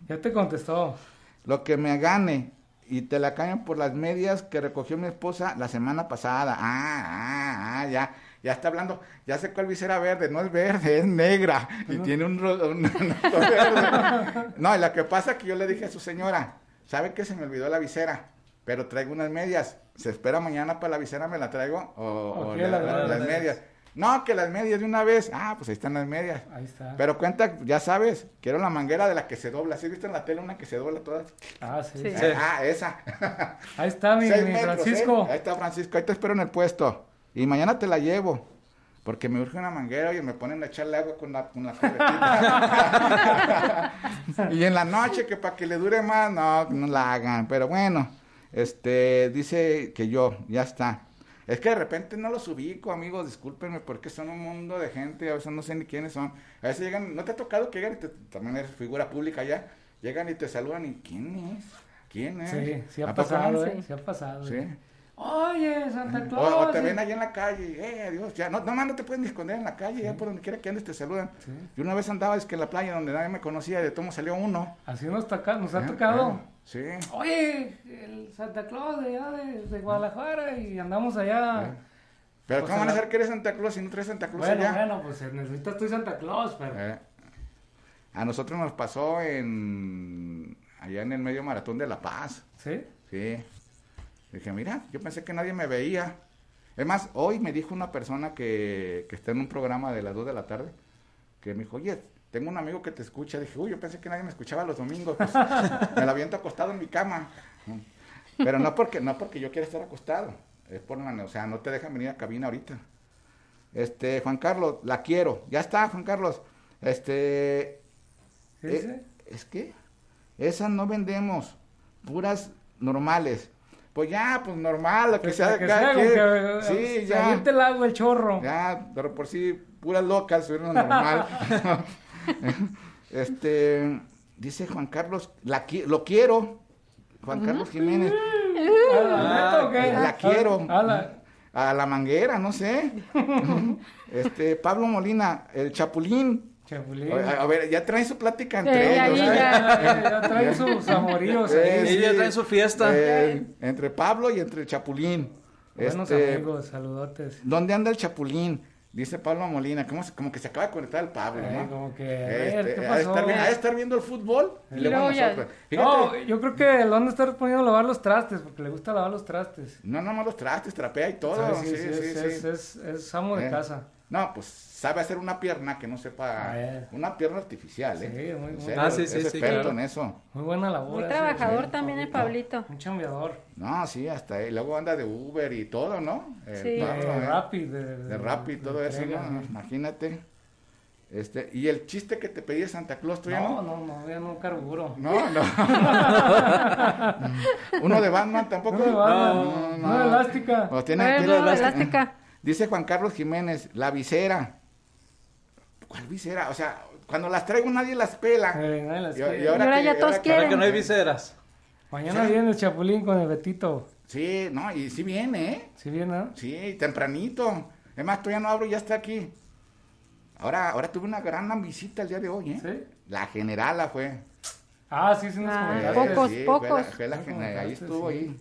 Speaker 5: Ya te contestó.
Speaker 2: Lo que me gane, y te la cambian por las medias que recogió mi esposa la semana pasada. Ah, ah, ah, ya. Ya está hablando, ya sé cuál visera verde, no es verde, es negra y tiene un, un- un verde. No, y lo que pasa es que yo le dije a su señora, ¿sabe que se me olvidó la visera? Pero traigo unas medias, ¿se espera mañana para la visera me la traigo? O, o
Speaker 5: Ok,
Speaker 2: la-
Speaker 5: la-
Speaker 2: la-
Speaker 5: las
Speaker 2: las
Speaker 5: medias.
Speaker 2: No, que las medias de una vez. Ah, pues ahí están las medias.
Speaker 5: Ahí está.
Speaker 2: Pero cuenta, ya sabes, quiero la manguera de la que se dobla. ¿Sí viste en la tele una que se dobla todas?
Speaker 5: Ah, sí.
Speaker 4: Sí.
Speaker 3: Sí.
Speaker 2: Ah, esa.
Speaker 5: Ahí está mi,
Speaker 2: Seis
Speaker 5: mi
Speaker 2: metros,
Speaker 5: Francisco.
Speaker 2: ¿eh? Ahí está Francisco, ahí te espero en el puesto. Y mañana te la llevo. Porque me urge una manguera y me ponen a echarle agua con la, con la y en la noche, que para que le dure más, no, no la hagan. Pero bueno, este, dice que yo, ya está. Es que de repente no los ubico, amigos, discúlpenme, porque son un mundo de gente, a veces no sé ni quiénes son. A veces llegan, ¿no te ha tocado que llegan y te, también eres figura pública ya? Llegan y te saludan y ¿quién es? ¿Quién es?
Speaker 5: Sí, sí ha
Speaker 2: ¿A poco
Speaker 5: pasado? ¿eh?
Speaker 4: Sí.
Speaker 5: Sí ha pasado.
Speaker 2: Sí.
Speaker 5: ¿eh? Oye, Santa Claus.
Speaker 2: o te ven ahí en la calle, eh, adiós, ya, no, no, no te pueden ni esconder en la calle, ya por donde quiera que andes te saludan. Y una vez andaba, es que en la playa donde nadie me conocía, de todo salió uno.
Speaker 5: Así nos, toca, nos ha tocado.
Speaker 2: eh, Sí.
Speaker 5: Oye, el Santa Claus de allá de, de Guadalajara y andamos allá.
Speaker 2: Pero
Speaker 5: Pues
Speaker 2: ¿cómo van a saber que eres Santa Claus si no traes Santa Claus
Speaker 5: Bueno,
Speaker 2: allá?
Speaker 5: bueno, pues necesitas tú Santa Claus, pero.
Speaker 2: Eh, A nosotros nos pasó en allá en el medio maratón de La Paz.
Speaker 5: ¿Sí?
Speaker 2: Sí. Dije, mira, yo pensé que nadie me veía. Es más, hoy me dijo una persona que, que está en un programa de las 2 de la tarde, que me dijo, oye, tengo un amigo que te escucha. Dije, uy, yo pensé que nadie me escuchaba los domingos. Pues, me la aviento acostado en mi cama. Pero no porque, no porque yo quiera estar acostado. Es por o sea, no te dejan venir a cabina ahorita. Este, Juan Carlos, la quiero. Ya está, Juan Carlos. Este,
Speaker 5: ¿Sí,
Speaker 2: eh,
Speaker 5: sí?
Speaker 2: es que esas no vendemos, puras normales. Pues ya, pues normal, lo que
Speaker 5: Pues,
Speaker 2: sea de
Speaker 5: que
Speaker 2: cada
Speaker 5: sea,
Speaker 2: quien.
Speaker 5: que,
Speaker 2: Sí,
Speaker 5: se
Speaker 2: ya.
Speaker 5: el agua, el chorro.
Speaker 2: Ya, pero por sí, puras locas, una normal. este, dice Juan Carlos, la, qui- lo quiero. Juan Carlos Jiménez,
Speaker 5: ¿A la neta o qué?
Speaker 2: la quiero.
Speaker 5: A la-
Speaker 2: A la manguera, no sé. este, Pablo Molina, el Chapulín.
Speaker 5: Chapulín.
Speaker 2: A, a ver, ya traen su plática entre
Speaker 4: ahí
Speaker 2: ellos.
Speaker 5: Ya,
Speaker 2: ¿eh?
Speaker 4: ya.
Speaker 5: ya, ya traen sus amoríos ahí.
Speaker 2: Eh,
Speaker 3: Ellos ya traen su fiesta.
Speaker 2: eh, entre Pablo y entre Chapulín.
Speaker 5: Buenos
Speaker 2: Este,
Speaker 5: amigos, saludotes.
Speaker 2: ¿Dónde anda el Chapulín? Dice Pablo Molina. ¿Cómo, se- como que se acaba de conectar el Pablo,
Speaker 5: Eh,
Speaker 2: ¿no?
Speaker 5: como que, a ver,
Speaker 2: Este,
Speaker 5: ¿qué
Speaker 2: ha, de estar,
Speaker 5: pasó?
Speaker 2: estar viendo el fútbol y
Speaker 4: Y
Speaker 5: No, yo creo que a estar poniendo a lavar los trastes, porque le gusta lavar los trastes.
Speaker 2: no, no, no los trastes, trapea y todo.
Speaker 5: Sí,
Speaker 2: Sí,
Speaker 5: sí,
Speaker 2: sí,
Speaker 5: sí,
Speaker 2: sí.
Speaker 5: es,
Speaker 2: sí.
Speaker 5: es, es, es amo de
Speaker 2: Eh,
Speaker 5: casa.
Speaker 2: No, pues sabe hacer una pierna que no sepa. Una pierna artificial, ¿eh?
Speaker 5: Sí, muy-
Speaker 3: Ah, sí,
Speaker 2: es
Speaker 3: sí, sí,
Speaker 2: experto
Speaker 3: claro.
Speaker 2: en eso.
Speaker 5: Muy buena labor.
Speaker 4: Muy trabajador
Speaker 5: sí,
Speaker 4: también el Pablito.
Speaker 5: Un chambeador.
Speaker 2: No, sí, hasta ahí. Luego anda de Uber y todo, ¿no?
Speaker 4: Sí.
Speaker 2: Pablo,
Speaker 5: De
Speaker 2: ¿eh?
Speaker 5: Rappi. De,
Speaker 2: De Rappi todo eso,
Speaker 5: entrega,
Speaker 2: ¿no? Imagínate. Este, y el chiste que te pedía Santa Claus, ¿tú ya
Speaker 5: No,
Speaker 2: no?
Speaker 5: no, no, ya no carburo.
Speaker 2: No, no. Uno de Batman tampoco.
Speaker 5: No de Batman,
Speaker 2: No,
Speaker 5: no de elástica.
Speaker 4: A
Speaker 2: tiene
Speaker 4: no,
Speaker 2: elástica.
Speaker 4: elástica.
Speaker 2: Dice Juan Carlos Jiménez, la visera. ¿Cuál visera? O sea, cuando las traigo nadie las pela.
Speaker 5: Eh, nadie las
Speaker 2: Y- y
Speaker 5: quiere.
Speaker 4: ahora ya todos
Speaker 2: que-
Speaker 4: quieren.
Speaker 3: Ahora que no hay viseras.
Speaker 5: Mañana viene el Chapulín con el Betito.
Speaker 2: Sí, no, y sí viene, ¿eh?
Speaker 5: ¿Sí viene? no?
Speaker 2: Sí, tempranito. Es más, todavía no abro y ya está aquí. Ahora, ahora tuve una gran visita el día de hoy, ¿eh?
Speaker 5: ¿Sí?
Speaker 2: La generala fue.
Speaker 5: Ah, sí, sí nos
Speaker 4: Ah, pocos,
Speaker 2: sí, fue la-
Speaker 4: pocos.
Speaker 2: fue la gen-
Speaker 5: comentaste,
Speaker 2: ahí estuvo
Speaker 5: sí.
Speaker 2: ahí.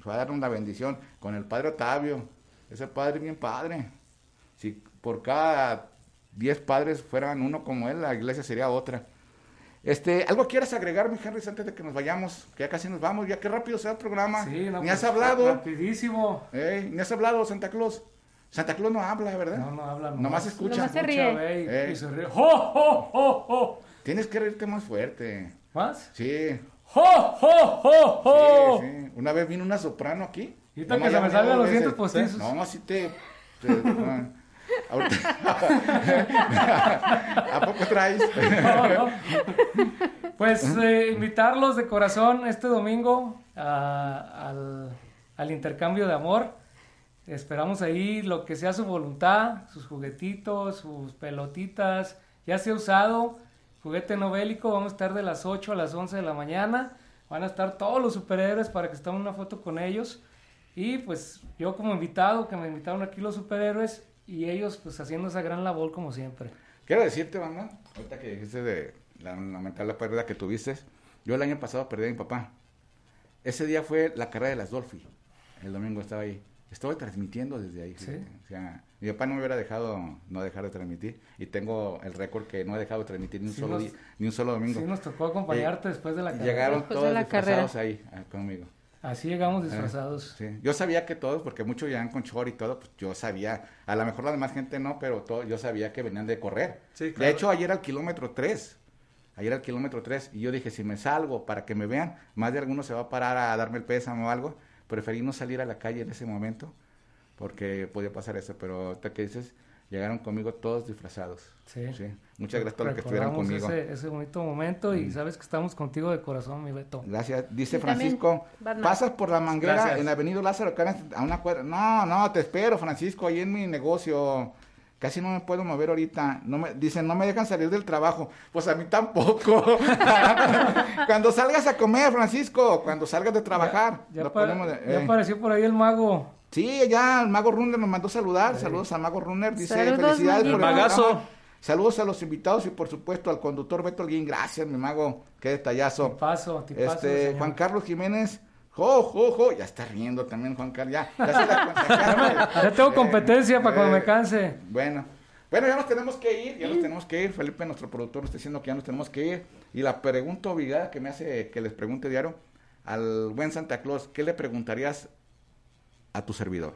Speaker 2: Fue a darnos la bendición con el padre Otavio. Ese padre bien padre. Si por cada 10 padres fueran uno como él, la iglesia sería otra. Este, ¿algo quieres agregar, mi Henry, antes de que nos vayamos? Que ya casi nos vamos, ya qué rápido se va el programa.
Speaker 5: Sí, no,
Speaker 2: ni
Speaker 5: pues,
Speaker 2: has hablado.
Speaker 5: Rapidísimo.
Speaker 2: Ey, ni has hablado, Santa Claus. Santa Claus no habla, ¿verdad?
Speaker 5: No, no habla.
Speaker 2: Nomás escucha.
Speaker 4: Nomás se ríe.
Speaker 5: y,
Speaker 2: Eh.
Speaker 5: y se ríe. ¡Jo, jo, jo, jo!
Speaker 2: Tienes que reírte más fuerte.
Speaker 5: ¿Más?
Speaker 2: Sí.
Speaker 5: ¡Jo, jo, jo, jo!
Speaker 2: Sí, sí. Una vez vino una soprano aquí. Nomás
Speaker 5: que se me salgan los dientes postizos.
Speaker 2: No, así te... te- ah. Ahorita- ¿A poco traes?
Speaker 5: Pues eh, invitarlos de corazón este domingo a- al, al intercambio de amor. Esperamos ahí lo que sea su voluntad, sus juguetitos, sus pelotitas, ya sea usado, juguete no bélico, vamos a estar de las 8 a las 11 de la mañana, van a estar todos los superhéroes para que estemos una foto con ellos y pues yo como invitado, que me invitaron aquí los superhéroes y ellos pues haciendo esa gran labor como siempre.
Speaker 2: Quiero decirte, banda, ahorita que dijiste de la lamentable pérdida que tuviste, yo el año pasado perdí a mi papá. Ese día fue la carrera de las Dolphy. El domingo estaba ahí. Estuve transmitiendo desde ahí.
Speaker 5: Sí.
Speaker 2: O sea, mi papá no me hubiera dejado no dejar de transmitir. Y tengo el récord que no he dejado de transmitir ni un,
Speaker 5: Sí
Speaker 2: solo,
Speaker 5: nos-
Speaker 2: día, ni un solo domingo.
Speaker 5: Sí, nos tocó acompañarte después de la carrera.
Speaker 2: Llegaron
Speaker 4: Después de
Speaker 2: todos
Speaker 4: la
Speaker 2: disfrazados ahí ah, conmigo.
Speaker 5: Así llegamos disfrazados.
Speaker 2: Sí. Yo sabía que todos, porque muchos llegan con short y todo, pues yo sabía, a lo mejor la demás gente no, pero todo, yo sabía que venían de correr.
Speaker 3: Sí, claro.
Speaker 2: De hecho, ayer al kilómetro 3, ayer al kilómetro 3, y yo dije, si me salgo para que me vean, más de alguno se va a parar a darme el pésame o algo, preferí no salir a la calle en ese momento, porque podía pasar eso, pero ahorita que dices, llegaron conmigo todos disfrazados.
Speaker 5: Sí.
Speaker 2: Muchas gracias a todos los que estuvieron conmigo.
Speaker 5: Ese, ese bonito momento y sabes que estamos contigo de corazón, mi Beto.
Speaker 2: Gracias. Dice
Speaker 4: Y
Speaker 2: Francisco, pasas por la manguera
Speaker 3: Gracias.
Speaker 2: en Avenida Lázaro Cárdenas a una cuadra. No, no, te espero, Francisco, ahí en mi negocio. Casi no me puedo mover ahorita. No me, dicen, no me dejan salir del trabajo. Pues a mí tampoco. cuando salgas a comer, Francisco, cuando salgas de trabajar.
Speaker 5: Ya,
Speaker 2: lo
Speaker 5: pa-
Speaker 2: ponemos de-
Speaker 5: ya
Speaker 2: eh.
Speaker 5: apareció por ahí el mago.
Speaker 2: Sí, ya el Mago Runner nos mandó saludar. Saludos al Mago Runner. Dice,
Speaker 4: Saludos,
Speaker 2: felicidades por el.
Speaker 3: Magazo.
Speaker 2: Saludos a los invitados y por supuesto al conductor Beto Alguín. Gracias, mi mago. Qué detallazo.
Speaker 5: Tipazo, tipazo,
Speaker 2: Este,
Speaker 5: señor.
Speaker 2: Juan Carlos Jiménez. Jo, jo, jo. Ya está riendo también Juan Carlos. Ya, ya se la.
Speaker 5: Ya tengo competencia para cuando
Speaker 2: eh,
Speaker 5: me canse.
Speaker 2: Bueno. Bueno, ya nos tenemos que ir, ya nos tenemos que ir. Felipe, nuestro productor, está diciendo que ya nos tenemos que ir. Y la pregunta obligada que me hace que les pregunte diario al buen Santa Claus, ¿qué le preguntarías a tu servidor?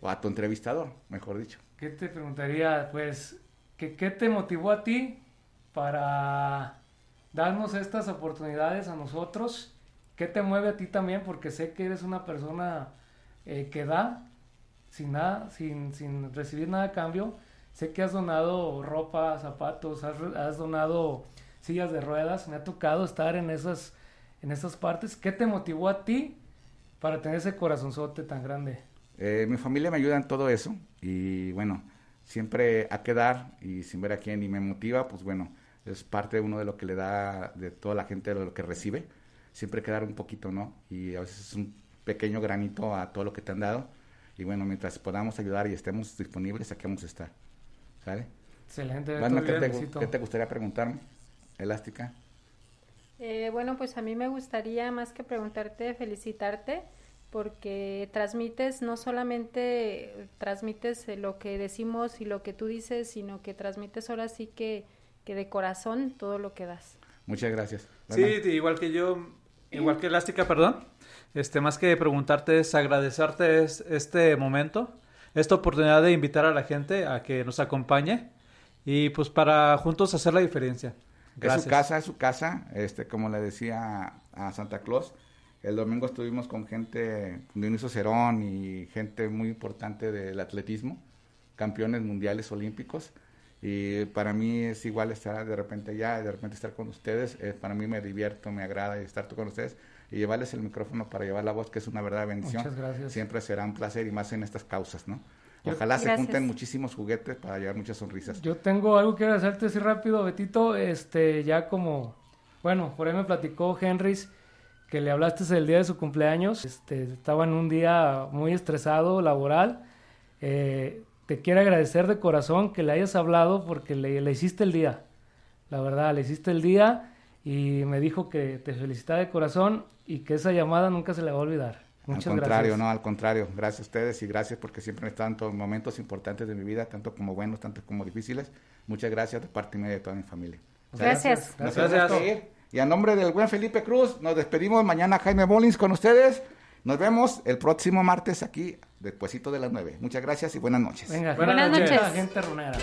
Speaker 2: O a tu entrevistador, mejor dicho.
Speaker 5: ¿Qué te preguntaría? Pues, ¿qué, ¿qué te motivó a ti para darnos estas oportunidades a nosotros? ¿Qué te mueve a ti también? Porque sé que eres una persona eh, que da sin nada, sin, sin recibir nada a cambio. Sé que has donado ropa, zapatos, has, has donado sillas de ruedas. Me ha tocado estar en esas, en esas partes. ¿Qué te motivó a ti para tener ese corazonzote tan grande?
Speaker 2: Eh, mi familia me ayuda en todo eso y bueno, siempre a quedar y sin ver a quién y me motiva, pues bueno, es parte de uno de lo que le da de toda la gente de lo que recibe, siempre quedar un poquito, ¿no? Y a veces es un pequeño granito a todo lo que te han dado y bueno, mientras podamos ayudar y estemos disponibles, aquí vamos a estar, ¿sale?
Speaker 5: Excelente.
Speaker 2: Bueno, ¿qué, te, qué te gustaría preguntarme, Elástica?
Speaker 4: Eh, bueno, pues a mí me gustaría más que preguntarte, felicitarte, porque transmites, no solamente transmites eh, lo que decimos y lo que tú dices, sino que transmites ahora sí que, que de corazón todo lo que das.
Speaker 2: Muchas gracias.
Speaker 3: Sí, igual que yo, igual que Elástica, perdón. Este, más que preguntarte es agradecerte es- este momento, esta oportunidad de invitar a la gente a que nos acompañe y pues para juntos hacer la diferencia.
Speaker 2: Es su casa, es su casa. Este, como le decía a Santa Claus, el domingo estuvimos con gente, Dionisio Cerón y gente muy importante del atletismo, campeones mundiales olímpicos. Y para mí es igual estar de repente allá, de repente estar con ustedes. Eh, para mí me divierto, me agrada estar con ustedes y llevarles el micrófono para llevar la voz, que es una verdadera bendición.
Speaker 5: Muchas gracias.
Speaker 2: Siempre será un placer y más en estas causas, ¿no?
Speaker 5: Yo-
Speaker 2: Ojalá se junten muchísimos juguetes para llevar muchas sonrisas.
Speaker 5: Yo tengo algo que hacerte así rápido, Betito. Este, ya como, bueno, por ahí me platicó Henrys que le hablaste el día de su cumpleaños. Este, estaba en un día muy estresado, laboral. Eh, te quiero agradecer de corazón que le hayas hablado porque le, le hiciste el día. La verdad, le hiciste el día y me dijo que te felicitaba de corazón y que esa llamada nunca se le va a olvidar. Muchas
Speaker 2: al contrario,
Speaker 5: gracias.
Speaker 2: no, al contrario. Gracias a ustedes y gracias porque siempre han estado en momentos importantes de mi vida, tanto como buenos, tanto como difíciles. Muchas gracias de parte mía y de toda mi familia.
Speaker 4: Gracias.
Speaker 3: Gracias.
Speaker 2: que ir. Y a nombre del buen Felipe Cruz, nos despedimos mañana Jaime Bolins con ustedes. Nos vemos el próximo martes aquí, despuesito de las 9. Muchas gracias y buenas noches.
Speaker 5: Venga,
Speaker 3: Buenas
Speaker 4: Buenas
Speaker 3: noches.
Speaker 4: noches.
Speaker 5: gente runera.